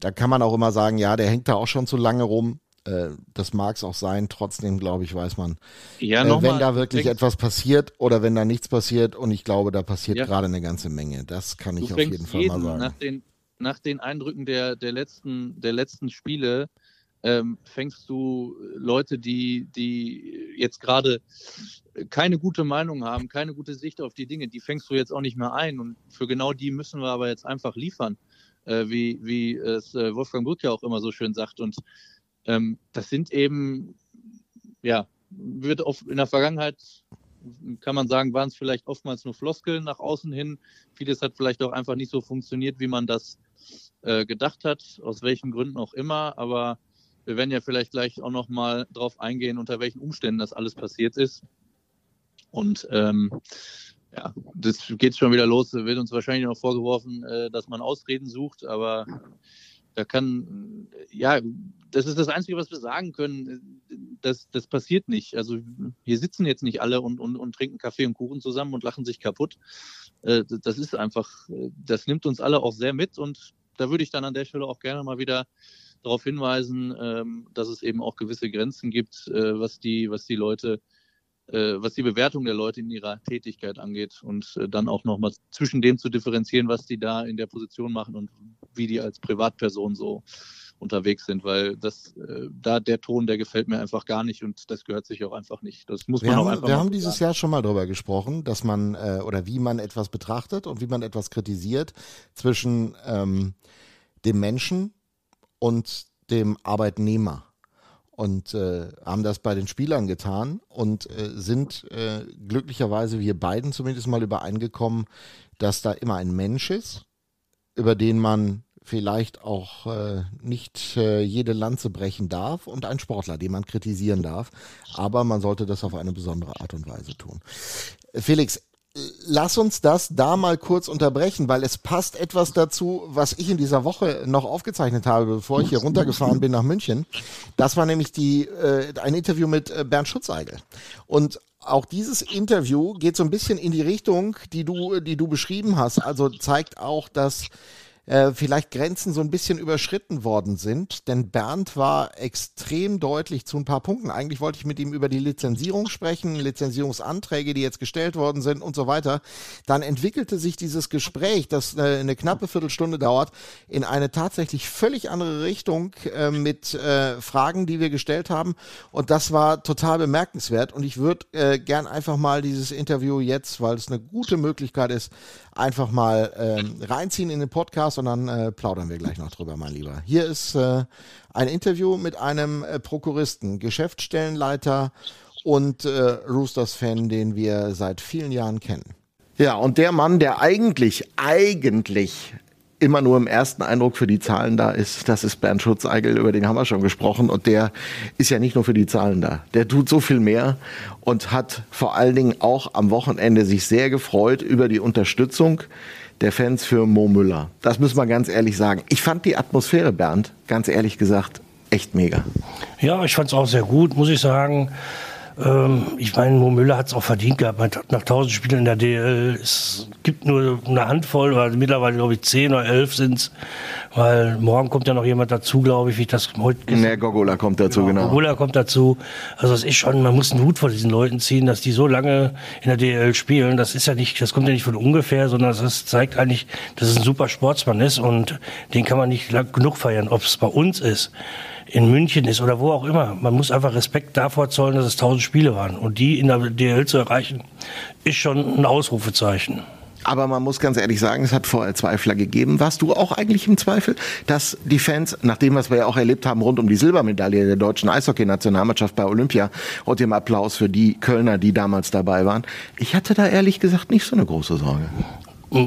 Da kann man auch immer sagen, ja, der hängt da auch schon zu lange rum. Äh, das mag es auch sein. Trotzdem, glaube ich, weiß man, ja, äh, wenn da wirklich etwas passiert oder wenn da nichts passiert und ich glaube, da passiert ja. gerade eine ganze Menge. Das kann ich auf jeden Fall mal sagen. Nach den, nach den Eindrücken der, der, letzten, der letzten Spiele ähm, fängst du Leute, die, die jetzt gerade keine gute Meinung haben, keine gute Sicht auf die Dinge, die fängst du jetzt auch nicht mehr ein. Und für genau die müssen wir aber jetzt einfach liefern, äh, wie, wie es äh, Wolfgang Brück ja auch immer so schön sagt. Und ähm, das sind eben, ja, wird oft in der Vergangenheit kann man sagen, waren es vielleicht oftmals nur Floskeln nach außen hin. Vieles hat vielleicht auch einfach nicht so funktioniert, wie man das äh, gedacht hat, aus welchen Gründen auch immer. Aber wir werden ja vielleicht gleich auch noch mal drauf eingehen, unter welchen Umständen das alles passiert ist. Und ähm, ja, das geht schon wieder los. Wird uns wahrscheinlich noch vorgeworfen, äh, dass man Ausreden sucht, aber da kann, ja, das ist das Einzige, was wir sagen können. Das, das passiert nicht. Also hier sitzen jetzt nicht alle und, und, und trinken Kaffee und Kuchen zusammen und lachen sich kaputt. Äh, das ist einfach, das nimmt uns alle auch sehr mit und da würde ich dann an der Stelle auch gerne mal wieder darauf hinweisen, ähm, dass es eben auch gewisse Grenzen gibt, äh, was die, was die Leute, äh, was die Bewertung der Leute in ihrer Tätigkeit angeht und äh, dann auch nochmal zwischen dem zu differenzieren, was die da in der Position machen und wie die als Privatperson so unterwegs sind, weil das äh, da der Ton, der gefällt mir einfach gar nicht und das gehört sich auch einfach nicht. Das muss wir man haben, auch einfach. Wir haben dieses Jahr schon mal darüber gesprochen, dass man äh, oder wie man etwas betrachtet und wie man etwas kritisiert zwischen ähm, dem Menschen und dem Arbeitnehmer und äh, haben das bei den Spielern getan und äh, sind äh, glücklicherweise wir beiden zumindest mal übereingekommen, dass da immer ein Mensch ist, über den man vielleicht auch äh, nicht äh, jede Lanze brechen darf und ein Sportler, den man kritisieren darf, aber man sollte das auf eine besondere Art und Weise tun. Felix, lass uns das da mal kurz unterbrechen, weil es passt etwas dazu, was ich in dieser Woche noch aufgezeichnet habe, bevor ich hier runtergefahren bin nach München. Das war nämlich die, äh, ein Interview mit äh, Bernd Schutzeigel. Und auch dieses Interview geht so ein bisschen in die Richtung, die du, die du beschrieben hast. Also zeigt auch, dass äh, vielleicht Grenzen so ein bisschen überschritten worden sind. Denn Bernd war extrem deutlich zu ein paar Punkten. Eigentlich wollte ich mit ihm über die Lizenzierung sprechen, Lizenzierungsanträge, die jetzt gestellt worden sind und so weiter. Dann entwickelte sich dieses Gespräch, das äh, eine knappe Viertelstunde dauert, in eine tatsächlich völlig andere Richtung äh, mit äh, Fragen, die wir gestellt haben. Und das war total bemerkenswert. Und ich würde äh, gern einfach mal dieses Interview jetzt, weil es eine gute Möglichkeit ist, einfach mal äh, reinziehen in den Podcast und dann äh, plaudern wir gleich noch drüber, mein Lieber. Hier ist äh, ein Interview mit einem äh, Prokuristen, Geschäftsstellenleiter und äh, Roosters-Fan, den wir seit vielen Jahren kennen. Ja, und der Mann, der eigentlich, eigentlich immer nur im ersten Eindruck für die Zahlen da ist, das ist Bernd Schutzeigel, über den haben wir schon gesprochen. Und der ist ja nicht nur für die Zahlen da. Der tut so viel mehr und hat vor allen Dingen auch am Wochenende sich sehr gefreut über die Unterstützung der Fans für Mo Müller. Das müssen wir ganz ehrlich sagen. Ich fand die Atmosphäre, Bernd, ganz ehrlich gesagt, echt mega. Ja, ich fand es auch sehr gut, muss ich sagen. Ähm, ich meine, Mo Müller hat es auch verdient gehabt. Nach 1000 Spielen in der DL, es gibt nur eine Handvoll, oder mittlerweile glaube ich 10 oder 11 sind es, weil morgen kommt ja noch jemand dazu, glaube ich, wie ich das heute Ne, Gogola kommt dazu, genau. Gogola kommt dazu. Also es ist schon, man muss einen Hut vor diesen Leuten ziehen, dass die so lange in der DL spielen. Das ist ja nicht, das kommt ja nicht von ungefähr, sondern das zeigt eigentlich, dass es ein super Sportsmann ist und den kann man nicht lang genug feiern, ob es bei uns ist in München ist oder wo auch immer. Man muss einfach Respekt davor zollen, dass es tausend Spiele waren. Und die in der DL zu erreichen, ist schon ein Ausrufezeichen. Aber man muss ganz ehrlich sagen, es hat vorher Zweifler gegeben. Warst du auch eigentlich im Zweifel, dass die Fans, nach dem, was wir ja auch erlebt haben rund um die Silbermedaille der deutschen Eishockey-Nationalmannschaft bei Olympia und dem Applaus für die Kölner, die damals dabei waren, ich hatte da ehrlich gesagt nicht so eine große Sorge.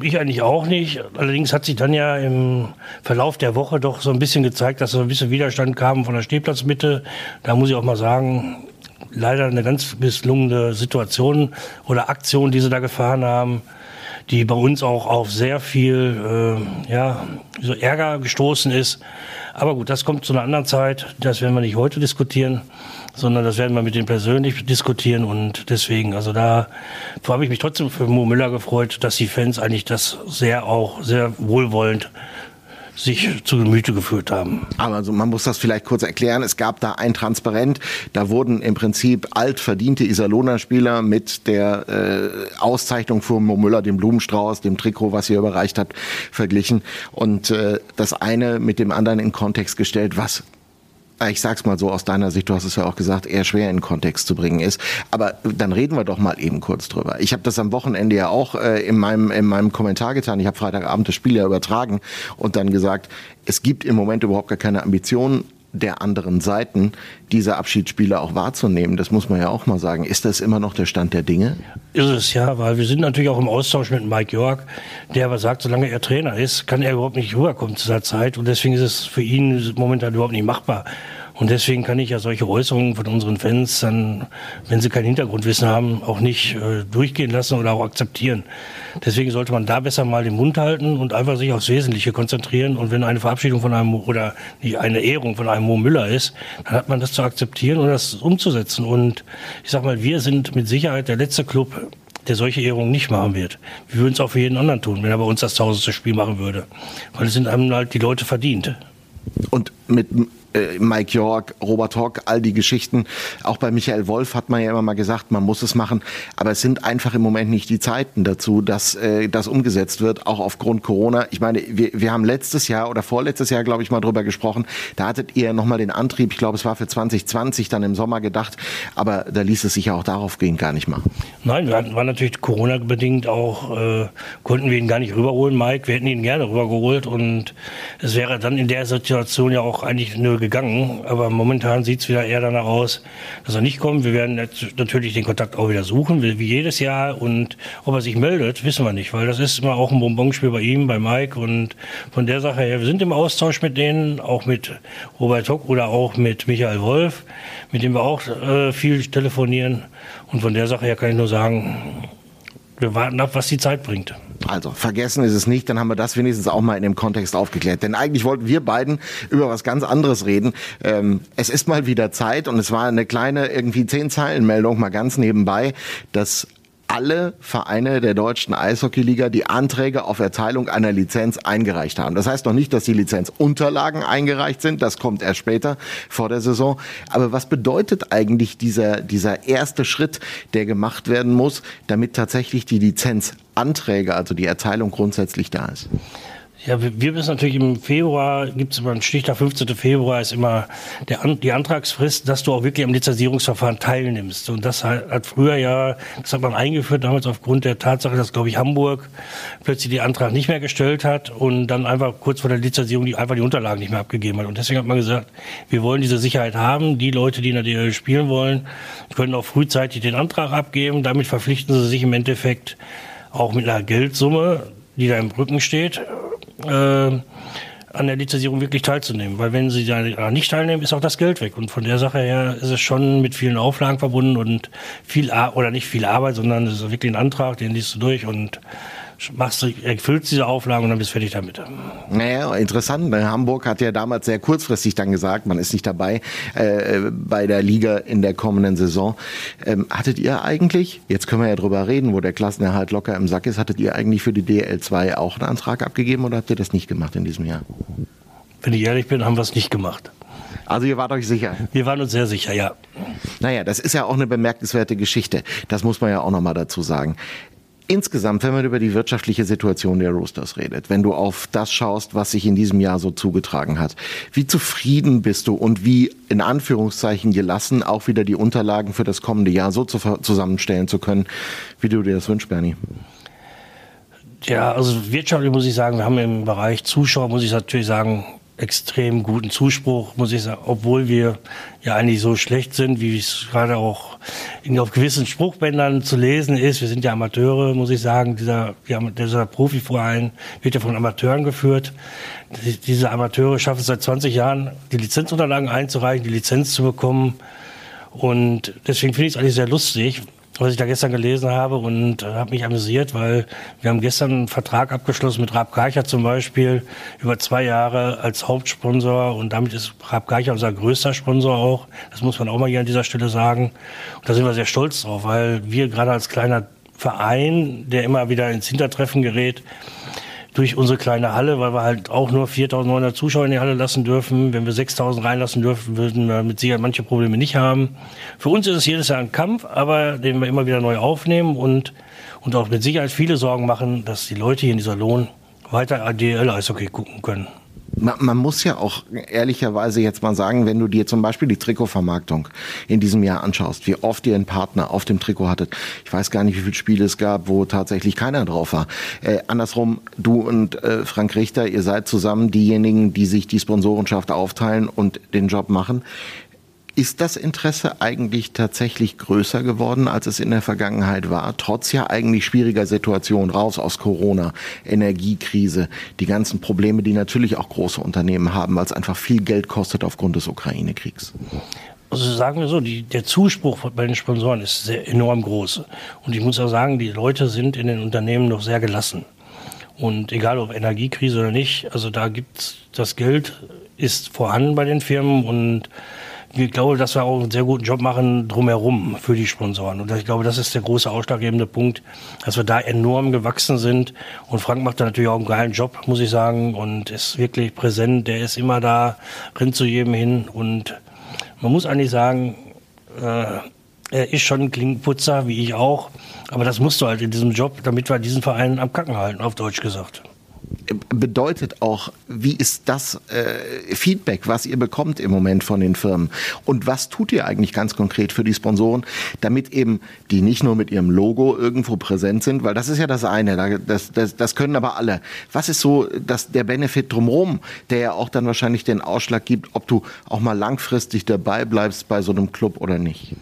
Ich eigentlich auch nicht. Allerdings hat sich dann ja im Verlauf der Woche doch so ein bisschen gezeigt, dass so ein bisschen Widerstand kam von der Stehplatzmitte. Da muss ich auch mal sagen, leider eine ganz misslungene Situation oder Aktion, die sie da gefahren haben, die bei uns auch auf sehr viel äh, ja, so Ärger gestoßen ist. Aber gut, das kommt zu einer anderen Zeit. Das werden wir nicht heute diskutieren, sondern das werden wir mit denen persönlich diskutieren. Und deswegen, also da habe ich mich trotzdem für Mo Müller gefreut, dass die Fans eigentlich das sehr auch sehr wohlwollend sich zu Gemüte geführt haben. Aber also man muss das vielleicht kurz erklären. Es gab da ein Transparent. Da wurden im Prinzip altverdiente Iserlohner-Spieler mit der äh, Auszeichnung für Mo Müller, dem Blumenstrauß, dem Trikot, was ihr überreicht habt, verglichen. Und äh, das eine mit dem anderen in Kontext gestellt, was ich sag's mal so aus deiner Sicht, du hast es ja auch gesagt, eher schwer in Kontext zu bringen ist. Aber dann reden wir doch mal eben kurz drüber. Ich habe das am Wochenende ja auch äh, in, meinem, in meinem Kommentar getan. Ich habe Freitagabend das Spiel ja übertragen und dann gesagt, es gibt im Moment überhaupt gar keine Ambitionen der anderen Seiten, diese Abschiedsspiele auch wahrzunehmen. Das muss man ja auch mal sagen. Ist das immer noch der Stand der Dinge? Ist es ja, weil wir sind natürlich auch im Austausch mit Mike York, der aber sagt, solange er Trainer ist, kann er überhaupt nicht rüberkommen zu der Zeit und deswegen ist es für ihn momentan überhaupt nicht machbar. Und deswegen kann ich ja solche Äußerungen von unseren Fans dann, wenn sie kein Hintergrundwissen haben, auch nicht äh, durchgehen lassen oder auch akzeptieren. Deswegen sollte man da besser mal den Mund halten und einfach sich aufs Wesentliche konzentrieren. Und wenn eine Verabschiedung von einem oder eine Ehrung von einem Mo Müller ist, dann hat man das zu akzeptieren und das umzusetzen. Und ich sag mal, wir sind mit Sicherheit der letzte Club, der solche Ehrungen nicht machen wird. Wir würden es auch für jeden anderen tun, wenn er bei uns das tausendste Spiel machen würde. Weil es sind einem halt die Leute verdient. Und mit äh, Mike York, Robert Hock, all die Geschichten. Auch bei Michael Wolf hat man ja immer mal gesagt, man muss es machen. Aber es sind einfach im Moment nicht die Zeiten dazu, dass äh, das umgesetzt wird, auch aufgrund Corona. Ich meine, wir, wir haben letztes Jahr oder vorletztes Jahr, glaube ich, mal drüber gesprochen. Da hattet ihr nochmal den Antrieb, ich glaube, es war für 2020 dann im Sommer gedacht. Aber da ließ es sich ja auch darauf gehen gar nicht machen. Nein, wir hatten, war natürlich Corona-bedingt auch, äh, konnten wir ihn gar nicht rüberholen, Mike. Wir hätten ihn gerne rübergeholt. Und es wäre dann in der Situation ja auch eigentlich nur gegangen, aber momentan sieht es wieder eher danach aus, dass er nicht kommt. Wir werden natürlich den Kontakt auch wieder suchen, wie jedes Jahr. Und ob er sich meldet, wissen wir nicht, weil das ist immer auch ein Bonbonspiel bei ihm, bei Mike. Und von der Sache her, wir sind im Austausch mit denen, auch mit Robert Hock oder auch mit Michael Wolf, mit dem wir auch äh, viel telefonieren. Und von der Sache her kann ich nur sagen, wir warten ab, was die Zeit bringt. Also vergessen ist es nicht, dann haben wir das wenigstens auch mal in dem Kontext aufgeklärt. Denn eigentlich wollten wir beiden über was ganz anderes reden. Ähm, es ist mal wieder Zeit und es war eine kleine irgendwie zehn Zeilen Meldung mal ganz nebenbei, dass alle Vereine der deutschen Eishockeyliga die Anträge auf Erteilung einer Lizenz eingereicht haben. Das heißt noch nicht, dass die Lizenzunterlagen eingereicht sind. Das kommt erst später vor der Saison. Aber was bedeutet eigentlich dieser, dieser erste Schritt, der gemacht werden muss, damit tatsächlich die Lizenzanträge, also die Erteilung grundsätzlich da ist? Ja, wir müssen natürlich im Februar, gibt es immer einen Stichtag, 15. Februar ist immer der, die Antragsfrist, dass du auch wirklich am Lizenzierungsverfahren teilnimmst. Und das hat früher ja, das hat man eingeführt damals aufgrund der Tatsache, dass, glaube ich, Hamburg plötzlich den Antrag nicht mehr gestellt hat und dann einfach kurz vor der Lizenzierung die, einfach die Unterlagen nicht mehr abgegeben hat. Und deswegen hat man gesagt, wir wollen diese Sicherheit haben. Die Leute, die in der DL spielen wollen, können auch frühzeitig den Antrag abgeben. Damit verpflichten sie sich im Endeffekt auch mit einer Geldsumme, die da im Rücken steht, äh, an der Lizenzierung wirklich teilzunehmen. Weil wenn sie da nicht teilnehmen, ist auch das Geld weg. Und von der Sache her ist es schon mit vielen Auflagen verbunden und viel, oder nicht viel Arbeit, sondern es ist wirklich ein Antrag, den liest du durch und machst du, erfüllst diese Auflagen und dann bist du fertig damit. Naja, interessant. Ne? Hamburg hat ja damals sehr kurzfristig dann gesagt, man ist nicht dabei äh, bei der Liga in der kommenden Saison. Ähm, hattet ihr eigentlich, jetzt können wir ja drüber reden, wo der Klassenerhalt locker im Sack ist, hattet ihr eigentlich für die DL2 auch einen Antrag abgegeben oder habt ihr das nicht gemacht in diesem Jahr? wenn ich ehrlich bin, haben wir es nicht gemacht. Also ihr wart euch sicher? Wir waren uns sehr sicher, ja. Naja, das ist ja auch eine bemerkenswerte Geschichte. Das muss man ja auch nochmal dazu sagen. Insgesamt, wenn man über die wirtschaftliche Situation der Roosters redet, wenn du auf das schaust, was sich in diesem Jahr so zugetragen hat, wie zufrieden bist du und wie in Anführungszeichen gelassen auch wieder die Unterlagen für das kommende Jahr so zusammenstellen zu können, wie du dir das wünschst, Bernie? Ja, also wirtschaftlich muss ich sagen, wir haben im Bereich Zuschauer, muss ich natürlich sagen, extrem guten Zuspruch, muss ich sagen, obwohl wir ja eigentlich so schlecht sind, wie es gerade auch in, auf gewissen Spruchbändern zu lesen ist. Wir sind ja Amateure, muss ich sagen. Dieser, dieser Profiverein wird ja von Amateuren geführt. Diese Amateure schaffen es seit 20 Jahren, die Lizenzunterlagen einzureichen, die Lizenz zu bekommen. Und deswegen finde ich es eigentlich sehr lustig, was ich da gestern gelesen habe und äh, habe mich amüsiert, weil wir haben gestern einen Vertrag abgeschlossen mit Raab Geicher zum Beispiel über zwei Jahre als Hauptsponsor und damit ist Raab Geicher unser größter Sponsor auch. Das muss man auch mal hier an dieser Stelle sagen. Und da sind wir sehr stolz drauf, weil wir gerade als kleiner Verein, der immer wieder ins Hintertreffen gerät, durch unsere kleine Halle, weil wir halt auch nur 4.900 Zuschauer in die Halle lassen dürfen. Wenn wir 6.000 reinlassen dürfen, würden wir mit Sicherheit manche Probleme nicht haben. Für uns ist es jedes Jahr ein Kampf, aber den wir immer wieder neu aufnehmen und, und auch mit Sicherheit viele Sorgen machen, dass die Leute hier in dieser Lohn weiter ADL-Eishockey gucken können. Man, man, muss ja auch ehrlicherweise jetzt mal sagen, wenn du dir zum Beispiel die Trikotvermarktung in diesem Jahr anschaust, wie oft ihr einen Partner auf dem Trikot hattet. Ich weiß gar nicht, wie viele Spiele es gab, wo tatsächlich keiner drauf war. Äh, andersrum, du und äh, Frank Richter, ihr seid zusammen diejenigen, die sich die Sponsorenschaft aufteilen und den Job machen. Ist das Interesse eigentlich tatsächlich größer geworden, als es in der Vergangenheit war? Trotz ja eigentlich schwieriger Situation, raus aus Corona, Energiekrise, die ganzen Probleme, die natürlich auch große Unternehmen haben, weil es einfach viel Geld kostet aufgrund des Ukraine-Kriegs. Also sagen wir so, die, der Zuspruch bei den Sponsoren ist sehr enorm groß. Und ich muss auch sagen, die Leute sind in den Unternehmen noch sehr gelassen. Und egal ob Energiekrise oder nicht, also da gibt das Geld ist vorhanden bei den Firmen und ich glaube, dass wir auch einen sehr guten Job machen drumherum für die Sponsoren. Und ich glaube, das ist der große ausschlaggebende Punkt, dass wir da enorm gewachsen sind. Und Frank macht da natürlich auch einen geilen Job, muss ich sagen, und ist wirklich präsent. Der ist immer da, rennt zu jedem hin. Und man muss eigentlich sagen, äh, er ist schon ein Klinkenputzer, wie ich auch. Aber das musst du halt in diesem Job, damit wir diesen Verein am Kacken halten, auf Deutsch gesagt bedeutet auch, wie ist das äh, Feedback, was ihr bekommt im Moment von den Firmen? Und was tut ihr eigentlich ganz konkret für die Sponsoren, damit eben die nicht nur mit ihrem Logo irgendwo präsent sind, weil das ist ja das eine, das, das, das können aber alle. Was ist so das, der Benefit drumherum, der ja auch dann wahrscheinlich den Ausschlag gibt, ob du auch mal langfristig dabei bleibst bei so einem Club oder nicht?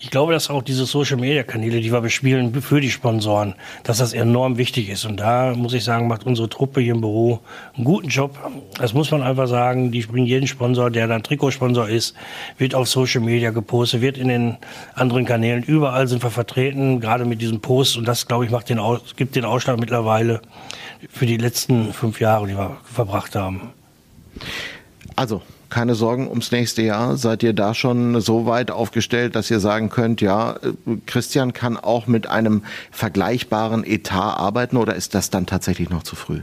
Ich glaube, dass auch diese Social-Media-Kanäle, die wir bespielen für die Sponsoren, dass das enorm wichtig ist. Und da muss ich sagen, macht unsere Truppe hier im Büro einen guten Job. Das muss man einfach sagen. Die bringen jeden Sponsor, der dann Trikotsponsor ist, wird auf Social-Media gepostet, wird in den anderen Kanälen. Überall sind wir vertreten, gerade mit diesem Post. Und das, glaube ich, macht den, gibt den Ausschlag mittlerweile für die letzten fünf Jahre, die wir verbracht haben. Also, keine Sorgen ums nächste Jahr. Seid ihr da schon so weit aufgestellt, dass ihr sagen könnt, ja, Christian kann auch mit einem vergleichbaren Etat arbeiten oder ist das dann tatsächlich noch zu früh?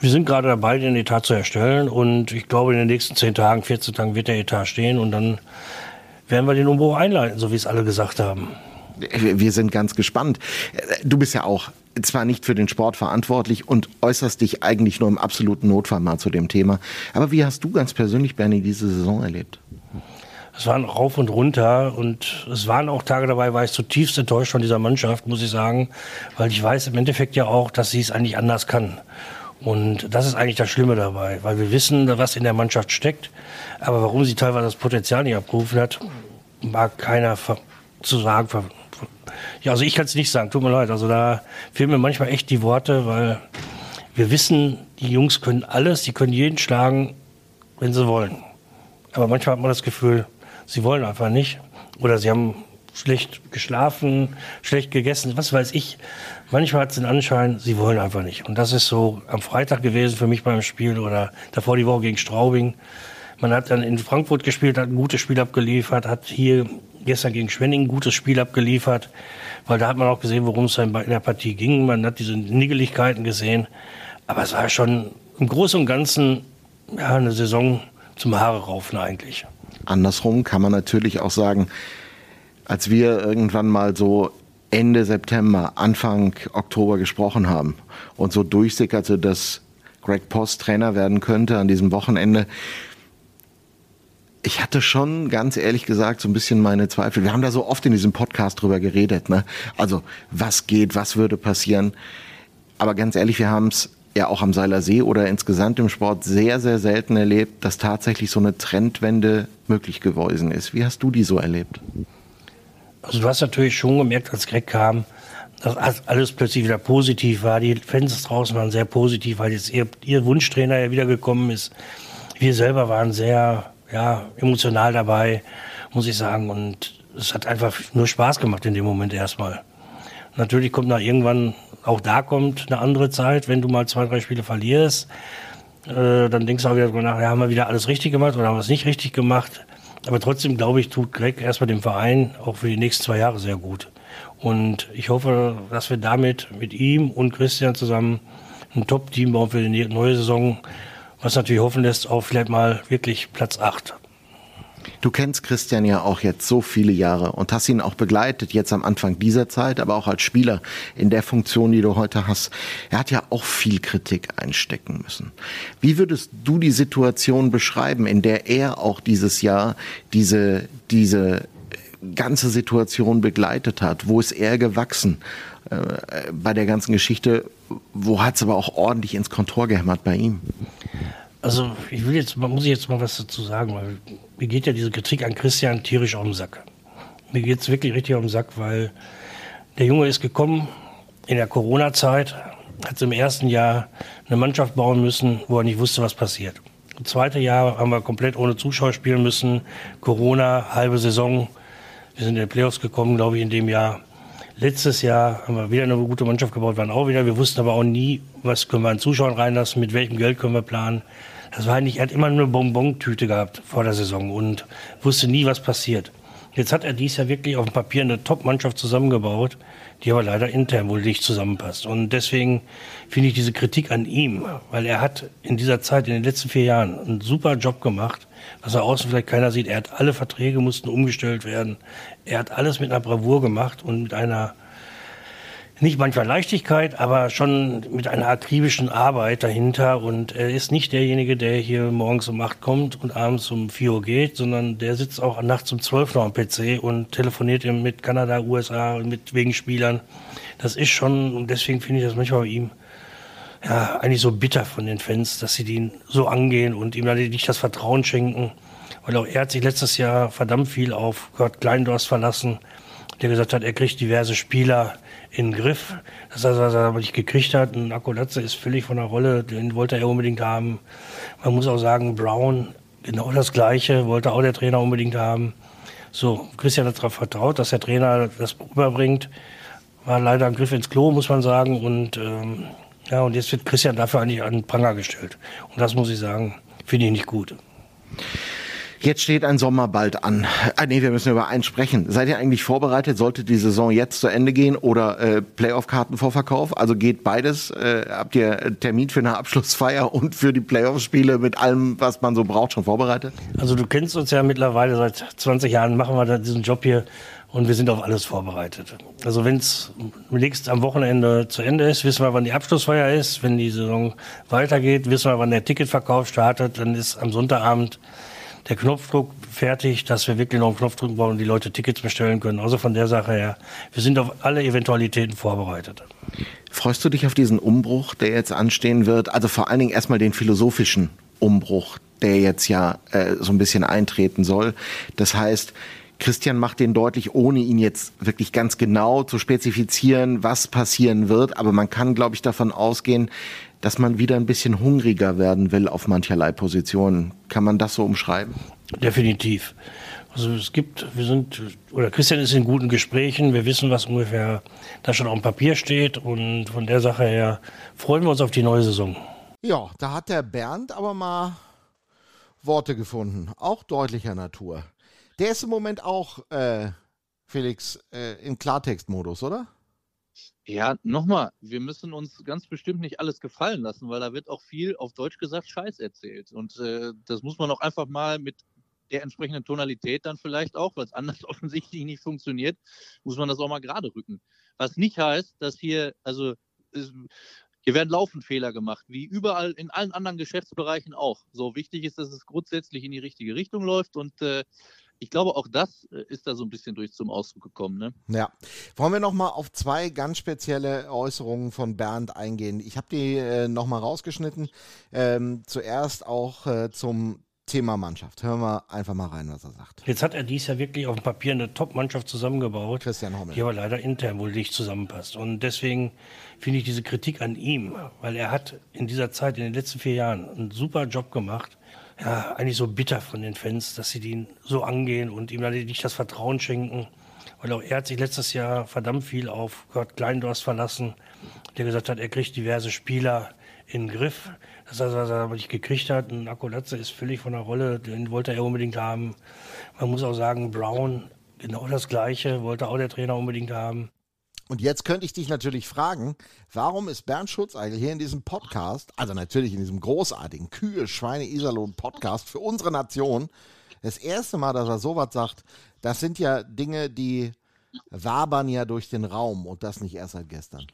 Wir sind gerade dabei, den Etat zu erstellen und ich glaube, in den nächsten 10 Tagen, 14 Tagen wird der Etat stehen und dann werden wir den Umbruch einleiten, so wie es alle gesagt haben. Wir sind ganz gespannt. Du bist ja auch zwar nicht für den Sport verantwortlich und äußerst dich eigentlich nur im absoluten Notfall mal zu dem Thema. Aber wie hast du ganz persönlich, Bernie, diese Saison erlebt? Es waren rauf und runter und es waren auch Tage dabei, war ich zutiefst enttäuscht von dieser Mannschaft, muss ich sagen, weil ich weiß im Endeffekt ja auch, dass sie es eigentlich anders kann. Und das ist eigentlich das Schlimme dabei, weil wir wissen, was in der Mannschaft steckt. Aber warum sie teilweise das Potenzial nicht abgerufen hat, mag keiner zu sagen, ja, also ich kann es nicht sagen, tut mir leid. Also da fehlen mir manchmal echt die Worte, weil wir wissen, die Jungs können alles, die können jeden schlagen, wenn sie wollen. Aber manchmal hat man das Gefühl, sie wollen einfach nicht. Oder sie haben schlecht geschlafen, schlecht gegessen, was weiß ich. Manchmal hat es den Anschein, sie wollen einfach nicht. Und das ist so am Freitag gewesen für mich beim Spiel oder davor die Woche gegen Straubing. Man hat dann in Frankfurt gespielt, hat ein gutes Spiel abgeliefert, hat hier gestern gegen Schwenning ein gutes Spiel abgeliefert, weil da hat man auch gesehen, worum es in der Partie ging. Man hat diese Niggeligkeiten gesehen. Aber es war schon im Großen und Ganzen ja, eine Saison zum Haare raufen eigentlich. Andersrum kann man natürlich auch sagen, als wir irgendwann mal so Ende September, Anfang Oktober gesprochen haben und so durchsickerte, dass Greg Post Trainer werden könnte an diesem Wochenende. Ich hatte schon ganz ehrlich gesagt so ein bisschen meine Zweifel. Wir haben da so oft in diesem Podcast drüber geredet, ne? Also, was geht, was würde passieren? Aber ganz ehrlich, wir haben es ja auch am Seiler See oder insgesamt im Sport sehr, sehr selten erlebt, dass tatsächlich so eine Trendwende möglich gewesen ist. Wie hast du die so erlebt? Also du hast natürlich schon gemerkt, als Greg kam, dass alles plötzlich wieder positiv war. Die Fans draußen waren sehr positiv, weil jetzt ihr, ihr Wunschtrainer ja wieder gekommen ist. Wir selber waren sehr ja, emotional dabei, muss ich sagen. Und es hat einfach nur Spaß gemacht in dem Moment erstmal. Natürlich kommt nach irgendwann, auch da kommt eine andere Zeit, wenn du mal zwei, drei Spiele verlierst. Äh, dann denkst du auch wieder drüber nach, ja, haben wir wieder alles richtig gemacht oder haben wir es nicht richtig gemacht. Aber trotzdem, glaube ich, tut Greg erstmal dem Verein auch für die nächsten zwei Jahre sehr gut. Und ich hoffe, dass wir damit mit ihm und Christian zusammen ein Top-Team bauen für die neue Saison, was natürlich hoffen lässt auf vielleicht mal wirklich Platz 8. Du kennst Christian ja auch jetzt so viele Jahre und hast ihn auch begleitet, jetzt am Anfang dieser Zeit, aber auch als Spieler in der Funktion, die du heute hast. Er hat ja auch viel Kritik einstecken müssen. Wie würdest du die Situation beschreiben, in der er auch dieses Jahr diese, diese ganze Situation begleitet hat? Wo ist er gewachsen äh, bei der ganzen Geschichte? Wo hat es aber auch ordentlich ins Kontor gehämmert bei ihm? Also ich will jetzt, muss ich jetzt mal was dazu sagen, weil mir geht ja diese Kritik an Christian tierisch auf den Sack. Mir geht es wirklich richtig auf den Sack, weil der Junge ist gekommen in der Corona-Zeit, hat im ersten Jahr eine Mannschaft bauen müssen, wo er nicht wusste, was passiert. Im zweiten Jahr haben wir komplett ohne Zuschauer spielen müssen. Corona, halbe Saison. Wir sind in die Playoffs gekommen, glaube ich, in dem Jahr. Letztes Jahr haben wir wieder eine gute Mannschaft gebaut, waren auch wieder. Wir wussten aber auch nie, was können wir an Zuschauern reinlassen, mit welchem Geld können wir planen. Das war eigentlich, er hat immer nur eine Bonbon-Tüte gehabt vor der Saison und wusste nie, was passiert. Jetzt hat er dies ja wirklich auf dem Papier eine Top-Mannschaft zusammengebaut, die aber leider intern wohl nicht zusammenpasst. Und deswegen finde ich diese Kritik an ihm, weil er hat in dieser Zeit, in den letzten vier Jahren, einen super Job gemacht, was er außen vielleicht keiner sieht. Er hat alle Verträge mussten umgestellt werden. Er hat alles mit einer Bravour gemacht und mit einer nicht manchmal Leichtigkeit, aber schon mit einer akribischen Arbeit dahinter. Und er ist nicht derjenige, der hier morgens um 8 kommt und abends um 4 Uhr geht, sondern der sitzt auch nachts um 12 noch am PC und telefoniert mit Kanada, USA und mit wegen Spielern. Das ist schon, und deswegen finde ich das manchmal bei ihm ja, eigentlich so bitter von den Fans, dass sie den so angehen und ihm dann nicht das Vertrauen schenken. Weil auch er hat sich letztes Jahr verdammt viel auf Gott Kleindorst verlassen, der gesagt hat, er kriegt diverse Spieler in den Griff. Das heißt, was er nicht gekriegt hat. Ein Akkulatze ist völlig von der Rolle, den wollte er unbedingt haben. Man muss auch sagen, Brown, genau das Gleiche, wollte auch der Trainer unbedingt haben. So, Christian hat darauf vertraut, dass der Trainer das überbringt. War leider ein Griff ins Klo, muss man sagen. Und ähm, ja, und jetzt wird Christian dafür eigentlich an den Pranger gestellt. Und das muss ich sagen, finde ich nicht gut. Jetzt steht ein Sommer bald an. Ah, nee, wir müssen über eins sprechen. Seid ihr eigentlich vorbereitet? Sollte die Saison jetzt zu Ende gehen oder äh, Playoff-Kartenvorverkauf? Also geht beides? Äh, habt ihr Termin für eine Abschlussfeier und für die Playoff-Spiele mit allem, was man so braucht, schon vorbereitet? Also du kennst uns ja mittlerweile seit 20 Jahren, machen wir diesen Job hier und wir sind auf alles vorbereitet. Also wenn es nächstes am Wochenende zu Ende ist, wissen wir, wann die Abschlussfeier ist. Wenn die Saison weitergeht, wissen wir, wann der Ticketverkauf startet. Dann ist am Sonntagabend der Knopfdruck fertig, dass wir wirklich noch einen Knopf drücken wollen und die Leute Tickets bestellen können. Also von der Sache her, wir sind auf alle Eventualitäten vorbereitet. Freust du dich auf diesen Umbruch, der jetzt anstehen wird? Also vor allen Dingen erstmal den philosophischen Umbruch, der jetzt ja äh, so ein bisschen eintreten soll. Das heißt, Christian macht den deutlich, ohne ihn jetzt wirklich ganz genau zu spezifizieren, was passieren wird. Aber man kann, glaube ich, davon ausgehen, dass man wieder ein bisschen hungriger werden will auf mancherlei Positionen. Kann man das so umschreiben? Definitiv. Also es gibt, wir sind, oder Christian ist in guten Gesprächen, wir wissen, was ungefähr da schon auf dem Papier steht und von der Sache her freuen wir uns auf die neue Saison. Ja, da hat der Bernd aber mal Worte gefunden, auch deutlicher Natur. Der ist im Moment auch, äh, Felix, äh, in Klartextmodus, oder? Ja, nochmal, wir müssen uns ganz bestimmt nicht alles gefallen lassen, weil da wird auch viel, auf Deutsch gesagt, Scheiß erzählt. Und äh, das muss man auch einfach mal mit der entsprechenden Tonalität dann vielleicht auch, weil es anders offensichtlich nicht funktioniert, muss man das auch mal gerade rücken. Was nicht heißt, dass hier, also hier werden laufend Fehler gemacht, wie überall in allen anderen Geschäftsbereichen auch. So wichtig ist, dass es grundsätzlich in die richtige Richtung läuft und äh, ich glaube, auch das äh, ist da so ein bisschen durch zum Ausdruck gekommen. Ne? Ja. Wollen wir nochmal auf zwei ganz spezielle Äußerungen von Bernd eingehen? Ich habe die äh, nochmal rausgeschnitten. Ähm, zuerst auch äh, zum Thema Mannschaft. Hören wir einfach mal rein, was er sagt. Jetzt hat er dies ja wirklich auf dem Papier eine Top-Mannschaft zusammengebaut, Christian Hommel. die aber leider intern wohl nicht zusammenpasst. Und deswegen finde ich diese Kritik an ihm, weil er hat in dieser Zeit, in den letzten vier Jahren, einen super Job gemacht ja, eigentlich so bitter von den Fans, dass sie den so angehen und ihm dann nicht das Vertrauen schenken. Weil auch er hat sich letztes Jahr verdammt viel auf Gott Kleindorst verlassen, der gesagt hat, er kriegt diverse Spieler in den Griff. Das heißt, was er aber nicht gekriegt hat. Und Akolatze ist völlig von der Rolle, den wollte er unbedingt haben. Man muss auch sagen, Brown, genau das Gleiche, wollte auch der Trainer unbedingt haben. Und jetzt könnte ich dich natürlich fragen, warum ist Bernd Schutzeigel hier in diesem Podcast, also natürlich in diesem großartigen Kühe, Schweine, Iserlohn Podcast für unsere Nation, das erste Mal, dass er sowas sagt, das sind ja Dinge, die wabern ja durch den Raum und das nicht erst seit gestern.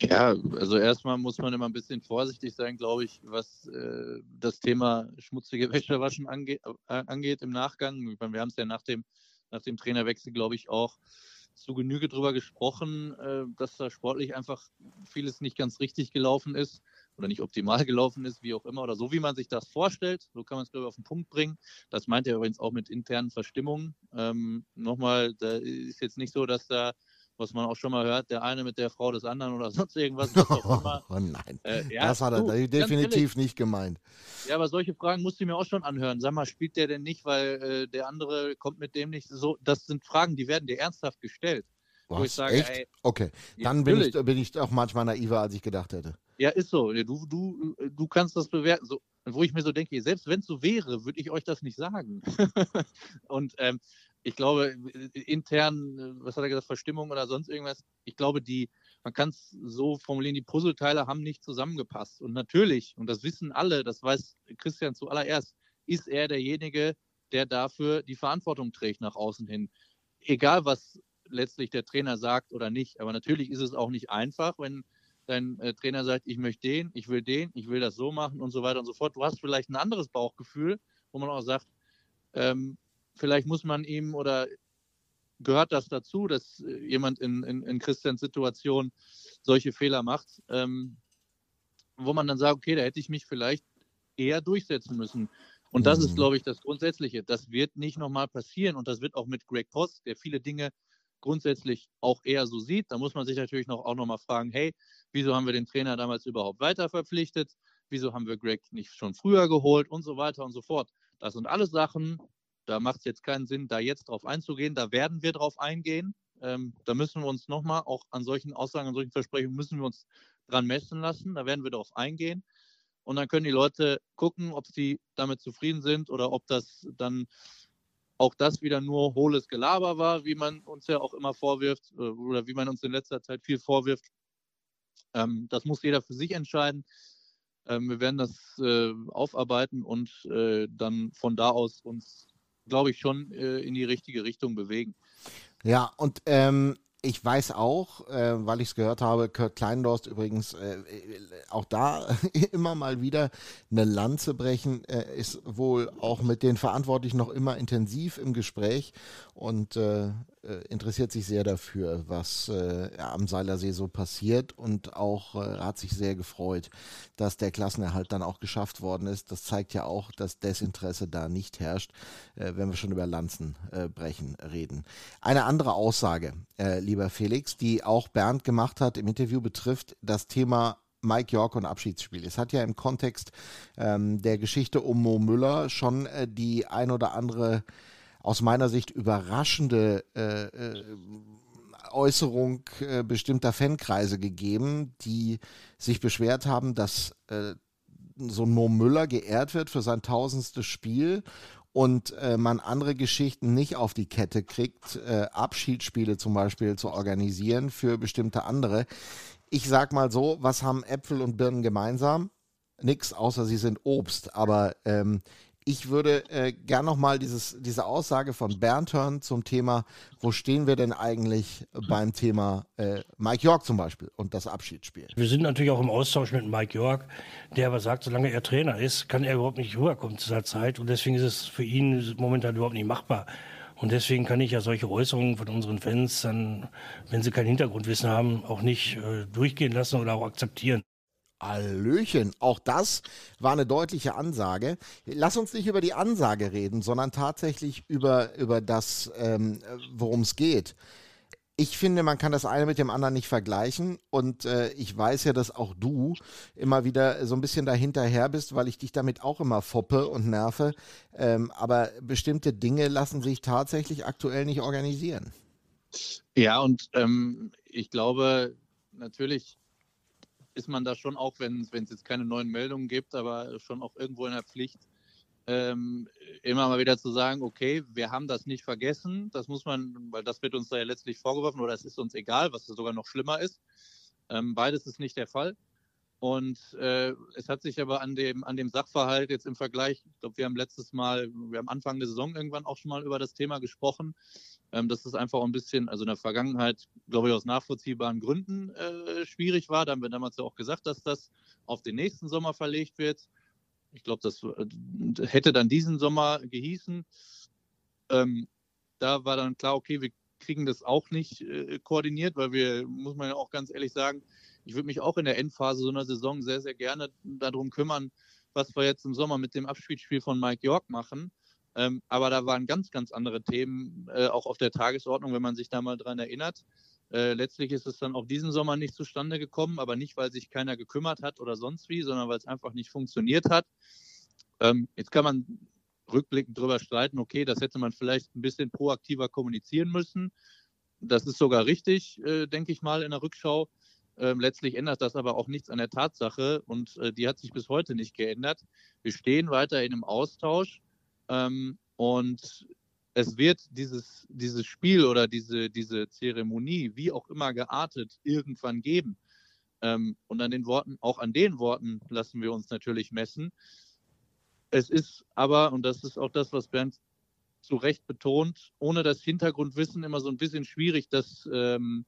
Ja, also erstmal muss man immer ein bisschen vorsichtig sein, glaube ich, was äh, das Thema schmutzige Wäschewaschen ange äh, angeht im Nachgang. Wir haben es ja nach dem, nach dem Trainerwechsel, glaube ich, auch zu Genüge darüber gesprochen, äh, dass da sportlich einfach vieles nicht ganz richtig gelaufen ist oder nicht optimal gelaufen ist, wie auch immer, oder so wie man sich das vorstellt. So kann man es, glaube ich, auf den Punkt bringen. Das meint er übrigens auch mit internen Verstimmungen. Ähm, nochmal, da ist jetzt nicht so, dass da was man auch schon mal hört, der eine mit der Frau des anderen oder sonst irgendwas. oh nein, äh, ja, das hat er du, definitiv nicht gemeint. Ja, aber solche Fragen musst du mir auch schon anhören. Sag mal, spielt der denn nicht, weil äh, der andere kommt mit dem nicht so? Das sind Fragen, die werden dir ernsthaft gestellt. Was? Wo ich sage, Echt? Ey, okay, dann bin ich, bin ich auch manchmal naiver, als ich gedacht hätte. Ja, ist so. Du, du, du kannst das bewerten. So, wo ich mir so denke, selbst wenn es so wäre, würde ich euch das nicht sagen. und ähm, ich glaube, intern, was hat er gesagt, Verstimmung oder sonst irgendwas, ich glaube, die, man kann es so formulieren, die Puzzleteile haben nicht zusammengepasst. Und natürlich, und das wissen alle, das weiß Christian zuallererst, ist er derjenige, der dafür die Verantwortung trägt nach außen hin. Egal, was letztlich der Trainer sagt oder nicht. Aber natürlich ist es auch nicht einfach, wenn dein äh, Trainer sagt, ich möchte den, ich will den, ich will das so machen und so weiter und so fort. Du hast vielleicht ein anderes Bauchgefühl, wo man auch sagt, ähm, vielleicht muss man ihm oder gehört das dazu, dass äh, jemand in, in, in Christians Situation solche Fehler macht, ähm, wo man dann sagt, okay, da hätte ich mich vielleicht eher durchsetzen müssen. Und das mhm. ist, glaube ich, das Grundsätzliche. Das wird nicht nochmal passieren und das wird auch mit Greg Post, der viele Dinge grundsätzlich auch eher so sieht. Da muss man sich natürlich noch, auch nochmal fragen, hey, wieso haben wir den Trainer damals überhaupt weiter verpflichtet? Wieso haben wir Greg nicht schon früher geholt und so weiter und so fort. Das sind alles Sachen, da macht es jetzt keinen Sinn, da jetzt drauf einzugehen. Da werden wir drauf eingehen. Ähm, da müssen wir uns nochmal, auch an solchen Aussagen, an solchen Versprechungen, müssen wir uns dran messen lassen. Da werden wir darauf eingehen. Und dann können die Leute gucken, ob sie damit zufrieden sind oder ob das dann auch das wieder nur hohles Gelaber war, wie man uns ja auch immer vorwirft äh, oder wie man uns in letzter Zeit viel vorwirft. Ähm, das muss jeder für sich entscheiden. Ähm, wir werden das äh, aufarbeiten und äh, dann von da aus uns glaube ich, schon äh, in die richtige Richtung bewegen. Ja, und ähm, ich weiß auch, äh, weil ich es gehört habe, Kurt Kleindorst übrigens äh, äh auch da immer mal wieder eine Lanze brechen, äh, ist wohl auch mit den Verantwortlichen noch immer intensiv im Gespräch und äh, interessiert sich sehr dafür, was äh, am Seilersee so passiert und auch äh, hat sich sehr gefreut, dass der Klassenerhalt dann auch geschafft worden ist. Das zeigt ja auch, dass Desinteresse da nicht herrscht, äh, wenn wir schon über Lanzenbrechen äh, reden. Eine andere Aussage, äh, lieber Felix, die auch Bernd gemacht hat im Interview, betrifft das Thema Mike York und Abschiedsspiel. Es hat ja im Kontext ähm, der Geschichte um Mo Müller schon äh, die ein oder andere aus meiner Sicht überraschende äh, äh, Äußerung äh, bestimmter Fankreise gegeben, die sich beschwert haben, dass äh, so ein Mo Müller geehrt wird für sein tausendstes Spiel und äh, man andere Geschichten nicht auf die Kette kriegt, äh, Abschiedsspiele zum Beispiel zu organisieren für bestimmte andere. Ich sag mal so, was haben Äpfel und Birnen gemeinsam? Nix, außer sie sind Obst. Aber ähm, ich würde äh, gern nochmal diese Aussage von Bernd hören zum Thema, wo stehen wir denn eigentlich beim Thema äh, Mike York zum Beispiel und das Abschiedsspiel? Wir sind natürlich auch im Austausch mit Mike York, der aber sagt, solange er Trainer ist, kann er überhaupt nicht rüberkommen zu dieser Zeit und deswegen ist es für ihn momentan überhaupt nicht machbar. Und deswegen kann ich ja solche Äußerungen von unseren Fans dann, wenn sie kein Hintergrundwissen haben, auch nicht äh, durchgehen lassen oder auch akzeptieren. Hallöchen, auch das war eine deutliche Ansage. Lass uns nicht über die Ansage reden, sondern tatsächlich über, über das, ähm, worum es geht. Ich finde, man kann das eine mit dem anderen nicht vergleichen und äh, ich weiß ja, dass auch du immer wieder so ein bisschen dahinterher bist, weil ich dich damit auch immer foppe und nerve. Ähm, aber bestimmte Dinge lassen sich tatsächlich aktuell nicht organisieren. Ja, und ähm, ich glaube, natürlich ist man da schon auch, wenn es jetzt keine neuen Meldungen gibt, aber schon auch irgendwo in der Pflicht, ähm, immer mal wieder zu sagen, okay, wir haben das nicht vergessen, das muss man, weil das wird uns da ja letztlich vorgeworfen oder es ist uns egal, was sogar noch schlimmer ist. Ähm, beides ist nicht der Fall. Und äh, es hat sich aber an dem, an dem Sachverhalt jetzt im Vergleich, ich glaube, wir haben letztes Mal, wir haben Anfang der Saison irgendwann auch schon mal über das Thema gesprochen, ähm, dass es einfach ein bisschen, also in der Vergangenheit, glaube ich, aus nachvollziehbaren Gründen äh, schwierig war. Da haben wir damals ja auch gesagt, dass das auf den nächsten Sommer verlegt wird. Ich glaube, das äh, hätte dann diesen Sommer gehießen. Ähm, da war dann klar, okay, wir kriegen das auch nicht äh, koordiniert, weil wir, muss man ja auch ganz ehrlich sagen, ich würde mich auch in der Endphase so einer Saison sehr, sehr gerne darum kümmern, was wir jetzt im Sommer mit dem Abspielspiel von Mike York machen. Ähm, aber da waren ganz, ganz andere Themen äh, auch auf der Tagesordnung, wenn man sich da mal dran erinnert. Äh, letztlich ist es dann auch diesen Sommer nicht zustande gekommen, aber nicht, weil sich keiner gekümmert hat oder sonst wie, sondern weil es einfach nicht funktioniert hat. Ähm, jetzt kann man rückblickend darüber streiten, okay, das hätte man vielleicht ein bisschen proaktiver kommunizieren müssen. Das ist sogar richtig, äh, denke ich mal, in der Rückschau. Ähm, letztlich ändert das aber auch nichts an der Tatsache und äh, die hat sich bis heute nicht geändert. Wir stehen weiter in einem Austausch ähm, und es wird dieses, dieses Spiel oder diese, diese Zeremonie, wie auch immer geartet, irgendwann geben. Ähm, und an den Worten, auch an den Worten lassen wir uns natürlich messen. Es ist aber, und das ist auch das, was Bernd zu Recht betont, ohne das Hintergrundwissen immer so ein bisschen schwierig, das ähm,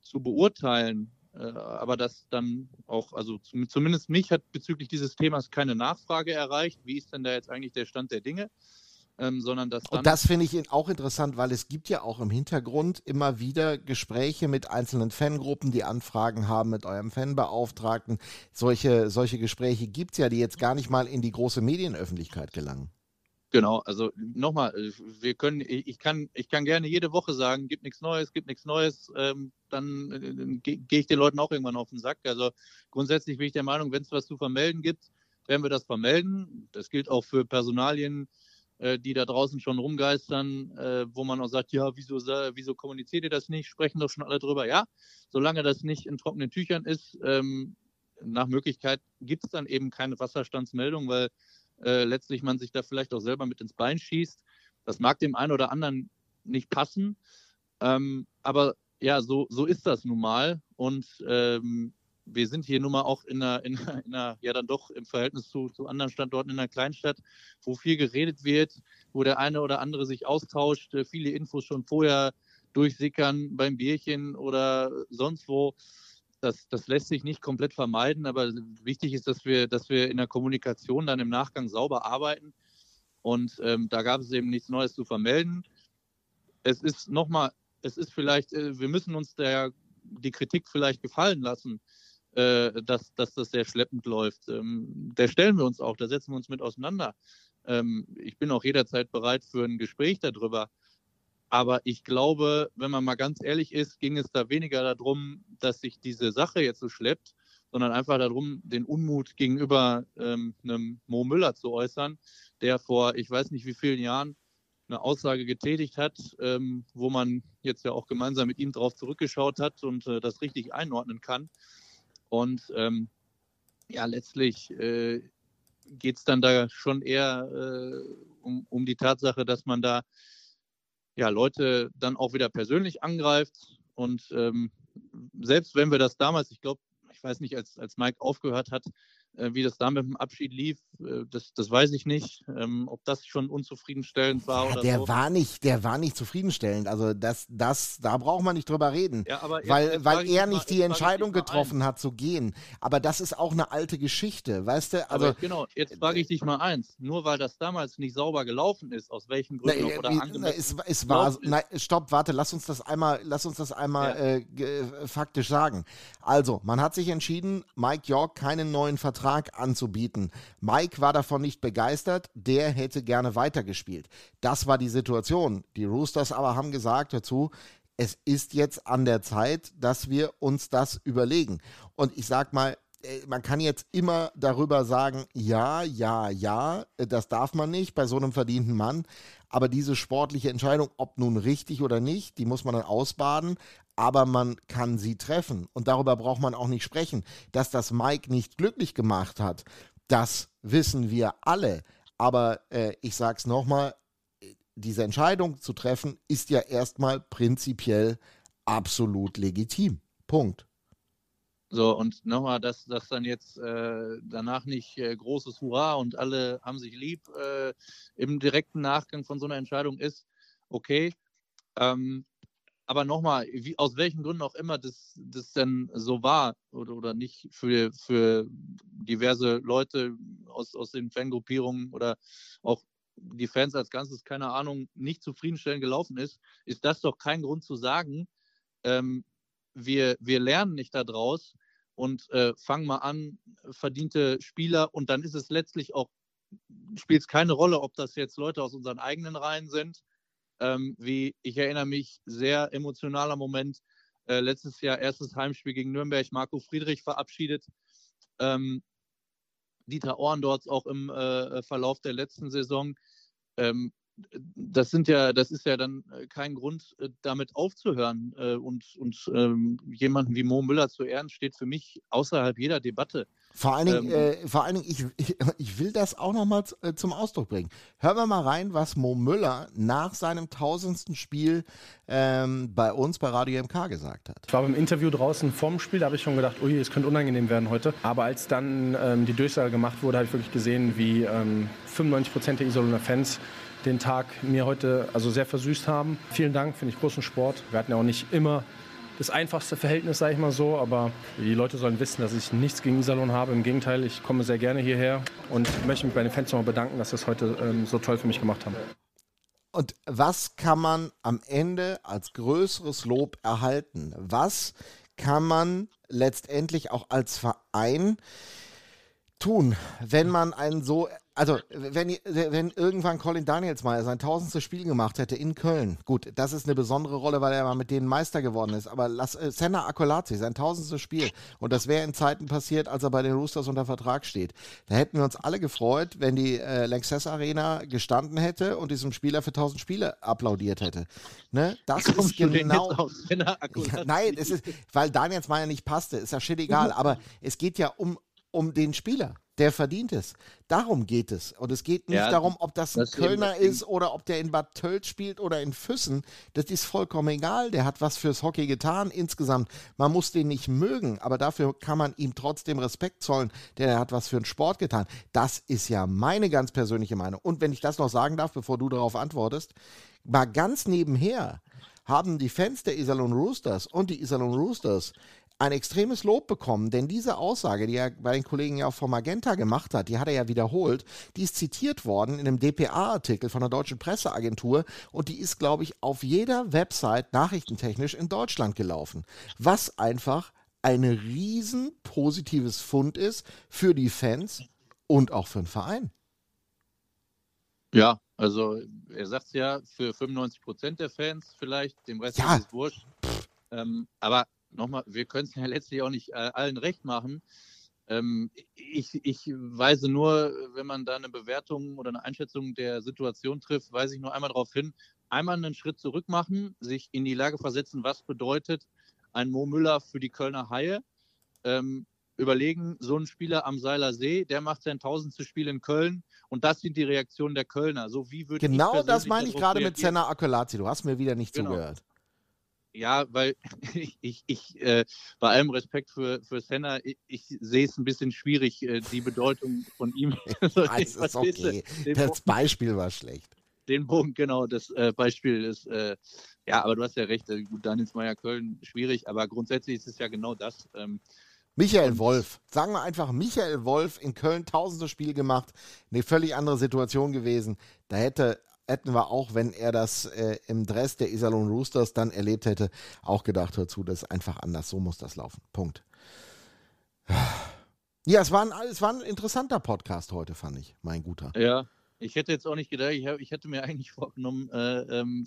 zu beurteilen, aber das dann auch, also zumindest mich hat bezüglich dieses Themas keine Nachfrage erreicht. Wie ist denn da jetzt eigentlich der Stand der Dinge? Ähm, sondern dass Und das finde ich auch interessant, weil es gibt ja auch im Hintergrund immer wieder Gespräche mit einzelnen Fangruppen, die Anfragen haben mit eurem Fanbeauftragten. Solche, solche Gespräche gibt es ja, die jetzt gar nicht mal in die große Medienöffentlichkeit gelangen. Genau, also nochmal, äh, wir können, ich kann, ich kann gerne jede Woche sagen, gibt nichts Neues, gibt nichts Neues, ähm, dann äh, gehe ich den Leuten auch irgendwann auf den Sack. Also grundsätzlich bin ich der Meinung, wenn es was zu vermelden gibt, werden wir das vermelden. Das gilt auch für Personalien, äh, die da draußen schon rumgeistern, äh, wo man auch sagt, ja, wieso, wieso kommuniziert ihr das nicht? Sprechen doch schon alle drüber. Ja, solange das nicht in trockenen Tüchern ist, ähm, nach Möglichkeit gibt es dann eben keine Wasserstandsmeldung, weil äh, letztlich man sich da vielleicht auch selber mit ins Bein schießt. Das mag dem einen oder anderen nicht passen, ähm, aber ja, so, so ist das nun mal. Und ähm, wir sind hier nun mal auch in einer, in, in einer, ja dann doch im Verhältnis zu, zu anderen Standorten in einer Kleinstadt, wo viel geredet wird, wo der eine oder andere sich austauscht, äh, viele Infos schon vorher durchsickern beim Bierchen oder sonst wo das, das lässt sich nicht komplett vermeiden, aber wichtig ist, dass wir, dass wir in der Kommunikation dann im Nachgang sauber arbeiten. Und ähm, da gab es eben nichts Neues zu vermelden. Es ist nochmal, es ist vielleicht, äh, wir müssen uns der, die Kritik vielleicht gefallen lassen, äh, dass, dass das sehr schleppend läuft. Ähm, der stellen wir uns auch, da setzen wir uns mit auseinander. Ähm, ich bin auch jederzeit bereit für ein Gespräch darüber. Aber ich glaube, wenn man mal ganz ehrlich ist, ging es da weniger darum, dass sich diese Sache jetzt so schleppt, sondern einfach darum, den Unmut gegenüber ähm, einem Mo Müller zu äußern, der vor ich weiß nicht wie vielen Jahren eine Aussage getätigt hat, ähm, wo man jetzt ja auch gemeinsam mit ihm darauf zurückgeschaut hat und äh, das richtig einordnen kann. Und ähm, ja, letztlich äh, geht es dann da schon eher äh, um, um die Tatsache, dass man da ja, Leute dann auch wieder persönlich angreift. Und ähm, selbst wenn wir das damals, ich glaube, ich weiß nicht, als, als Mike aufgehört hat, wie das da mit dem Abschied lief, äh, das, das weiß ich nicht. Ähm, ob das schon unzufriedenstellend war ja, oder der so. war nicht, der war nicht zufriedenstellend. Also das, das, da braucht man nicht drüber reden, Ja, aber weil, weil er nicht mal- die Entscheidung getroffen hat zu gehen. Aber das ist auch eine alte Geschichte, weißt du? Also, Also genau, jetzt frage ich dich mal eins. Nur weil das damals nicht sauber gelaufen ist, aus welchen Gründen Na, oder na, es, es war, nein, stopp, warte, lass uns das einmal, lass uns das einmal Ja. äh, faktisch sagen. Also, man hat sich entschieden, Mike York keinen neuen Vertrag anzubieten. Mike war davon nicht begeistert, der hätte gerne weitergespielt. Das war die Situation. Die Roosters aber haben gesagt dazu, es ist jetzt an der Zeit, dass wir uns das überlegen. Und ich sag mal, äh, man kann jetzt immer darüber sagen, ja, ja, ja, das darf man nicht bei so einem verdienten Mann. Aber diese sportliche Entscheidung, ob nun richtig oder nicht, die muss man dann ausbaden. Aber man kann sie treffen. Und darüber braucht man auch nicht sprechen. Dass das Mike nicht glücklich gemacht hat, das wissen wir alle. Aber äh, ich sag's nochmal, diese Entscheidung zu treffen, ist ja erstmal prinzipiell absolut legitim. Punkt. So, und nochmal, dass das dann jetzt äh, danach nicht äh, großes Hurra und alle haben sich lieb äh, im direkten Nachgang von so einer Entscheidung ist, okay. Ähm, aber nochmal, aus welchen Gründen auch immer das, das denn so war oder, oder nicht für, für diverse Leute aus, aus den Fangruppierungen oder auch die Fans als Ganzes, keine Ahnung, nicht zufriedenstellend gelaufen ist, ist das doch kein Grund zu sagen, ähm, wir, wir lernen nicht daraus und äh, fangen mal an, verdiente Spieler und dann ist es letztlich auch, spielt es keine Rolle, ob das jetzt Leute aus unseren eigenen Reihen sind, ähm, wie ich erinnere mich, sehr emotionaler Moment, äh, letztes Jahr erstes Heimspiel gegen Nürnberg, Marco Friedrich verabschiedet, ähm, Dieter Ohrendorz auch im äh, Verlauf der letzten Saison. Ähm, das sind ja, das ist ja dann äh, kein Grund, äh, damit aufzuhören. Äh, und und ähm, jemanden wie Mo Müller zu ehren, steht für mich außerhalb jeder Debatte. Vor allen Dingen, Ähm, äh, vor allen Dingen ich, ich, ich will das auch nochmal zum Ausdruck bringen. Hören wir mal rein, was Mo Müller nach seinem tausendsten Spiel ähm, bei uns bei Radio MK gesagt hat. Ich war beim Interview draußen vorm Spiel, da habe ich schon gedacht, ui, es könnte unangenehm werden heute. Aber als dann ähm, die Durchsage gemacht wurde, habe ich wirklich gesehen, wie ähm, 95 Prozent der Iserlohner Fans den Tag mir heute also sehr versüßt haben. Vielen Dank, finde ich großen Sport. Wir hatten ja auch nicht immer das einfachste Verhältnis, sage ich mal so, aber die Leute sollen wissen, dass ich nichts gegen Iserlohn habe. Im Gegenteil, ich komme sehr gerne hierher und möchte mich bei den Fans nochmal bedanken, dass sie es heute ähm, so toll für mich gemacht haben. Und was kann man am Ende als größeres Lob erhalten? Was kann man letztendlich auch als Verein tun, wenn man einen so, also wenn, wenn irgendwann Colin Danielsmeier sein tausendstes Spiel gemacht hätte in Köln, gut, das ist eine besondere Rolle, weil er mal mit denen Meister geworden ist, aber lass, äh, Senna Akolazzi, sein tausendstes Spiel, und das wäre in Zeiten passiert, als er bei den Roosters unter Vertrag steht. Da hätten wir uns alle gefreut, wenn die äh, Lanxess Arena gestanden hätte und diesem Spieler für tausend Spiele applaudiert hätte. Ne? Das ist genau... Ja, nein, es ist, weil Danielsmeier nicht passte, ist ja shit egal, aber es geht ja um, um den Spieler, der verdient es. Darum geht es. Und es geht nicht Ja, darum, ob das ein das Kölner ist oder ob der in Bad Tölz spielt oder in Füssen. Das ist vollkommen egal. Der hat was fürs Hockey getan insgesamt. Man muss den nicht mögen, aber dafür kann man ihm trotzdem Respekt zollen, denn er hat was für den Sport getan. Das ist ja meine ganz persönliche Meinung. Und wenn ich das noch sagen darf, bevor du darauf antwortest, mal ganz nebenher haben die Fans der Iserlohn Roosters und die Iserlohn Roosters ein extremes Lob bekommen, denn diese Aussage, die er bei den Kollegen ja auch von Magenta gemacht hat, die hat er ja wiederholt, die ist zitiert worden in einem DPA-Artikel von der Deutschen Presseagentur und die ist, glaube ich, auf jeder Website nachrichtentechnisch in Deutschland gelaufen. Was einfach ein riesen positives Fund ist für die Fans und auch für den Verein. Ja, also er sagt es ja, für 95 Prozent der Fans vielleicht, dem Rest Ja. ist es wurscht. Ähm, aber nochmal, wir können es ja letztlich auch nicht äh, allen recht machen. Ähm, ich, ich weise nur, wenn man da eine Bewertung oder eine Einschätzung der Situation trifft, weise ich nur einmal darauf hin, einmal einen Schritt zurück machen, sich in die Lage versetzen, was bedeutet ein Mo Müller für die Kölner Haie. Ähm, überlegen, so ein Spieler am Seiler See, der macht sein tausendste Spiel in Köln und das sind die Reaktionen der Kölner. So wie würde Genau das meine ich gerade mit Senna Akolazzi. Du hast mir wieder nicht genau. zugehört. Ja, weil ich, ich, ich äh, bei allem Respekt für, für Senna, ich, ich sehe es ein bisschen schwierig, äh, die Bedeutung von ihm. das ist okay. Das Beispiel war schlecht. Den Punkt, genau, das äh, Beispiel ist, äh, ja, aber du hast ja recht, äh, gut, Danielsmeier Köln, schwierig, aber grundsätzlich ist es ja genau das. Ähm, Michael Wolf, sagen wir einfach, Michael Wolf in Köln tausende Spiel gemacht, eine völlig andere Situation gewesen. Da hätte hätten wir auch, wenn er das äh, im Dress der Iserlohn Roosters dann erlebt hätte, auch gedacht, hör zu, das ist einfach anders, so muss das laufen. Punkt. Ja, es war, ein, es war ein interessanter Podcast heute, fand ich, mein Guter. Ja, ich hätte jetzt auch nicht gedacht, ich, hab, ich hätte mir eigentlich vorgenommen, äh, ähm,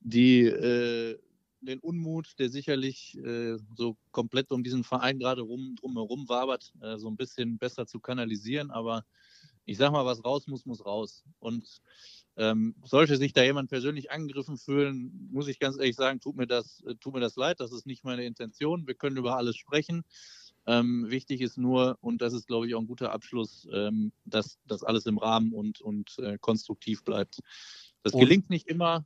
die, äh, den Unmut, der sicherlich äh, so komplett um diesen Verein gerade rum, drumherum wabert, äh, so ein bisschen besser zu kanalisieren. Aber ich sag mal, was raus muss, muss raus. Und ähm, sollte sich da jemand persönlich angegriffen fühlen, muss ich ganz ehrlich sagen, tut mir das, tut mir das leid. Das ist nicht meine Intention. Wir können über alles sprechen. Ähm, wichtig ist nur, und das ist, glaube ich, auch ein guter Abschluss, ähm, dass das alles im Rahmen und, und äh, konstruktiv bleibt. Das und gelingt nicht immer,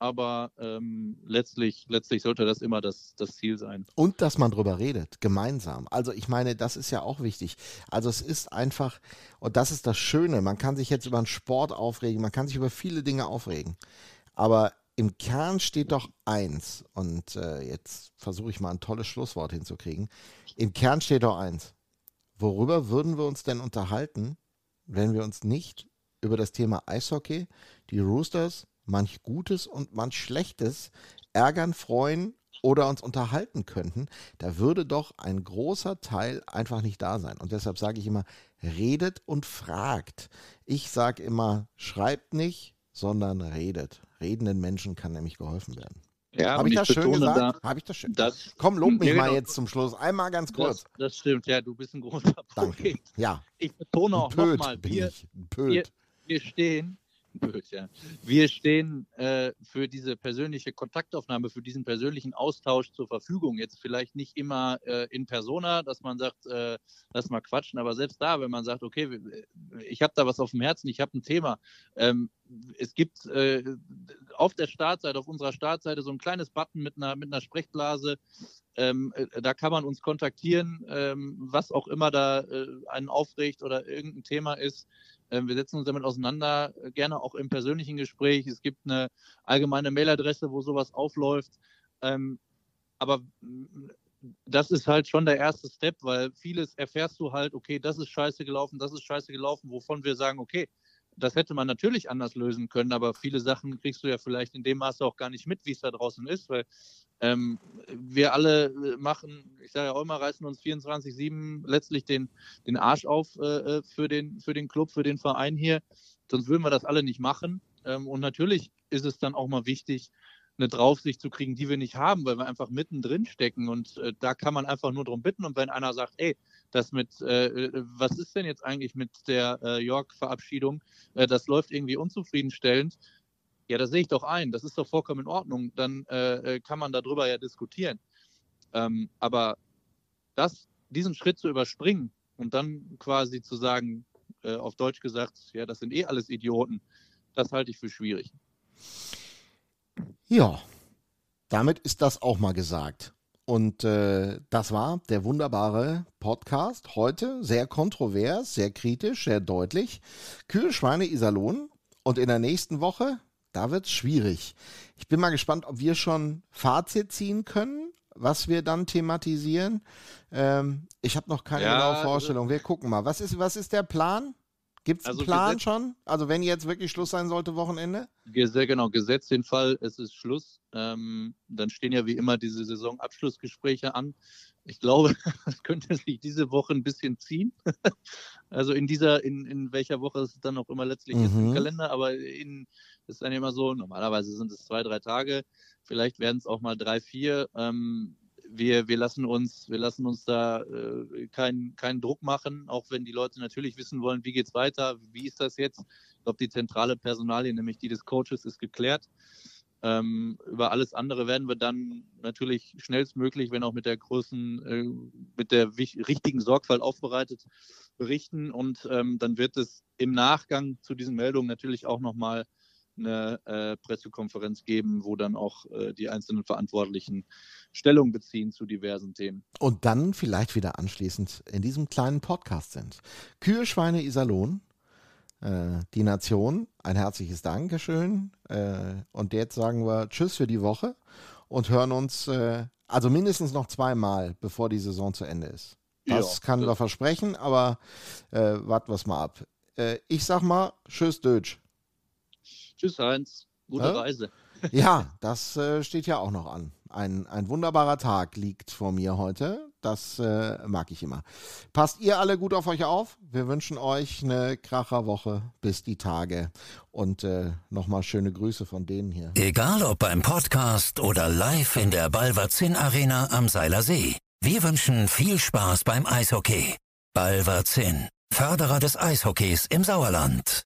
aber ähm, letztlich, letztlich sollte das immer das, das Ziel sein. Und dass man drüber redet, gemeinsam. Also ich meine, das ist ja auch wichtig. Also es ist einfach, und das ist das Schöne, man kann sich jetzt über einen Sport aufregen, man kann sich über viele Dinge aufregen. Aber im Kern steht doch eins, und äh, jetzt versuche ich mal ein tolles Schlusswort hinzukriegen. Im Kern steht doch eins. Worüber würden wir uns denn unterhalten, wenn wir uns nicht über das Thema Eishockey, die Roosters, manch Gutes und manch Schlechtes ärgern, freuen oder uns unterhalten könnten, da würde doch ein großer Teil einfach nicht da sein. Und deshalb sage ich immer, redet und fragt. Ich sage immer, schreibt nicht, sondern redet. Redenden Menschen kann nämlich geholfen werden. Ja, Habe ich, das schön gesagt? Da, Habe ich das schön? Das, Komm, lob mich genau. mal jetzt zum Schluss. Einmal ganz kurz. Das, das, stimmt, ja, du bist ein großer. Danke. Ja. Ich betone auch nochmal, wir, wir, wir stehen Blöd, ja. Wir stehen äh, für diese persönliche Kontaktaufnahme, für diesen persönlichen Austausch zur Verfügung. Jetzt vielleicht nicht immer äh, in persona, dass man sagt, äh, lass mal quatschen, aber selbst da, wenn man sagt, okay, ich habe da was auf dem Herzen, ich habe ein Thema. Ähm, es gibt äh, auf der Startseite, auf unserer Startseite so ein kleines Button mit einer, mit einer Sprechblase. Ähm, äh, da kann man uns kontaktieren, ähm, was auch immer da äh, einen aufregt oder irgendein Thema ist. Ähm, wir setzen uns damit auseinander, äh, gerne auch im persönlichen Gespräch. Es gibt eine allgemeine Mailadresse, wo sowas aufläuft. Ähm, aber mm, das ist halt schon der erste Step, weil vieles erfährst du halt, okay, das ist scheiße gelaufen, das ist scheiße gelaufen, wovon wir sagen, okay, das hätte man natürlich anders lösen können, aber viele Sachen kriegst du ja vielleicht in dem Maße auch gar nicht mit, wie es da draußen ist, weil ähm, wir alle äh, machen, ich sage ja auch immer, reißen uns 24-7 letztlich den, den Arsch auf äh, äh, für, den, für den Club, für den Verein hier. Sonst würden wir das alle nicht machen. Ähm, und natürlich ist es dann auch mal wichtig, eine Draufsicht zu kriegen, die wir nicht haben, weil wir einfach mittendrin stecken. Und äh, da kann man einfach nur darum bitten. Und wenn einer sagt, ey, das mit, äh, was ist denn jetzt eigentlich mit der äh, York-Verabschiedung? Äh, das läuft irgendwie unzufriedenstellend. Ja, das sehe ich doch ein. Das ist doch vollkommen in Ordnung. Dann äh, äh, kann man darüber ja diskutieren. Ähm, aber das, diesen Schritt zu überspringen und dann quasi zu sagen, auf Deutsch gesagt, ja, das sind eh alles Idioten, das halte ich für schwierig. Ja, damit ist das auch mal gesagt. Und äh, das war der wunderbare Podcast heute. Sehr kontrovers, sehr kritisch, sehr deutlich. Kühe, Schweine, Iserlohn. Und in der nächsten Woche, da wird es schwierig. Ich bin mal gespannt, ob wir schon Fazit ziehen können, was wir dann thematisieren. Ähm, ich habe noch keine ja, genaue also Vorstellung. Wir gucken mal. Was ist, was ist der Plan? Gibt es also einen Plan Gesetz, schon? Also wenn jetzt wirklich Schluss sein sollte, Wochenende? Sehr genau, gesetzt den Fall, es ist Schluss. Ähm, dann stehen ja wie immer diese Saisonabschlussgespräche an. Ich glaube, es könnte sich diese Woche ein bisschen ziehen. also in dieser, in, in welcher Woche es dann auch immer letztlich mhm. ist im mhm. Kalender, aber in, ist dann immer so, normalerweise sind es zwei, drei Tage, vielleicht werden es auch mal drei, vier. Ähm, wir, wir lassen uns, wir lassen uns da äh, keinen keinen Druck machen, auch wenn die Leute natürlich wissen wollen, wie geht's weiter, wie ist das jetzt? Ich glaube, die zentrale Personalie, nämlich die des Coaches, ist geklärt. Ähm, über alles andere werden wir dann natürlich schnellstmöglich, wenn auch mit der großen, äh, mit der richtigen Sorgfalt aufbereitet, berichten. Und ähm, dann wird es im Nachgang zu diesen Meldungen natürlich auch nochmal eine äh, Pressekonferenz geben, wo dann auch äh, die einzelnen Verantwortlichen Stellung beziehen zu diversen Themen. Und dann vielleicht wieder anschließend in diesem kleinen Podcast sind. Kühe, Schweine, Iserlohn, äh, die Nation, ein herzliches Dankeschön. Äh, und jetzt sagen wir Tschüss für die Woche und hören uns äh, also mindestens noch zweimal, bevor die Saison zu Ende ist. Das ja, kann das wir versprechen, aber äh, warten wir es mal ab. Ich sag mal Tschüss, Deutsch. Tschüss, Heinz. Gute ja? Reise. Ja, das äh, steht ja auch noch an. Ein, ein wunderbarer Tag liegt vor mir heute. Das äh, mag ich immer. Passt ihr alle gut auf euch auf. Wir wünschen euch eine Kracherwoche bis die Tage. Und äh, nochmal schöne Grüße von denen hier. Egal ob beim Podcast oder live in der Balverzin Arena am Seiler See. Wir wünschen viel Spaß beim Eishockey. Balverzin, Förderer des Eishockeys im Sauerland.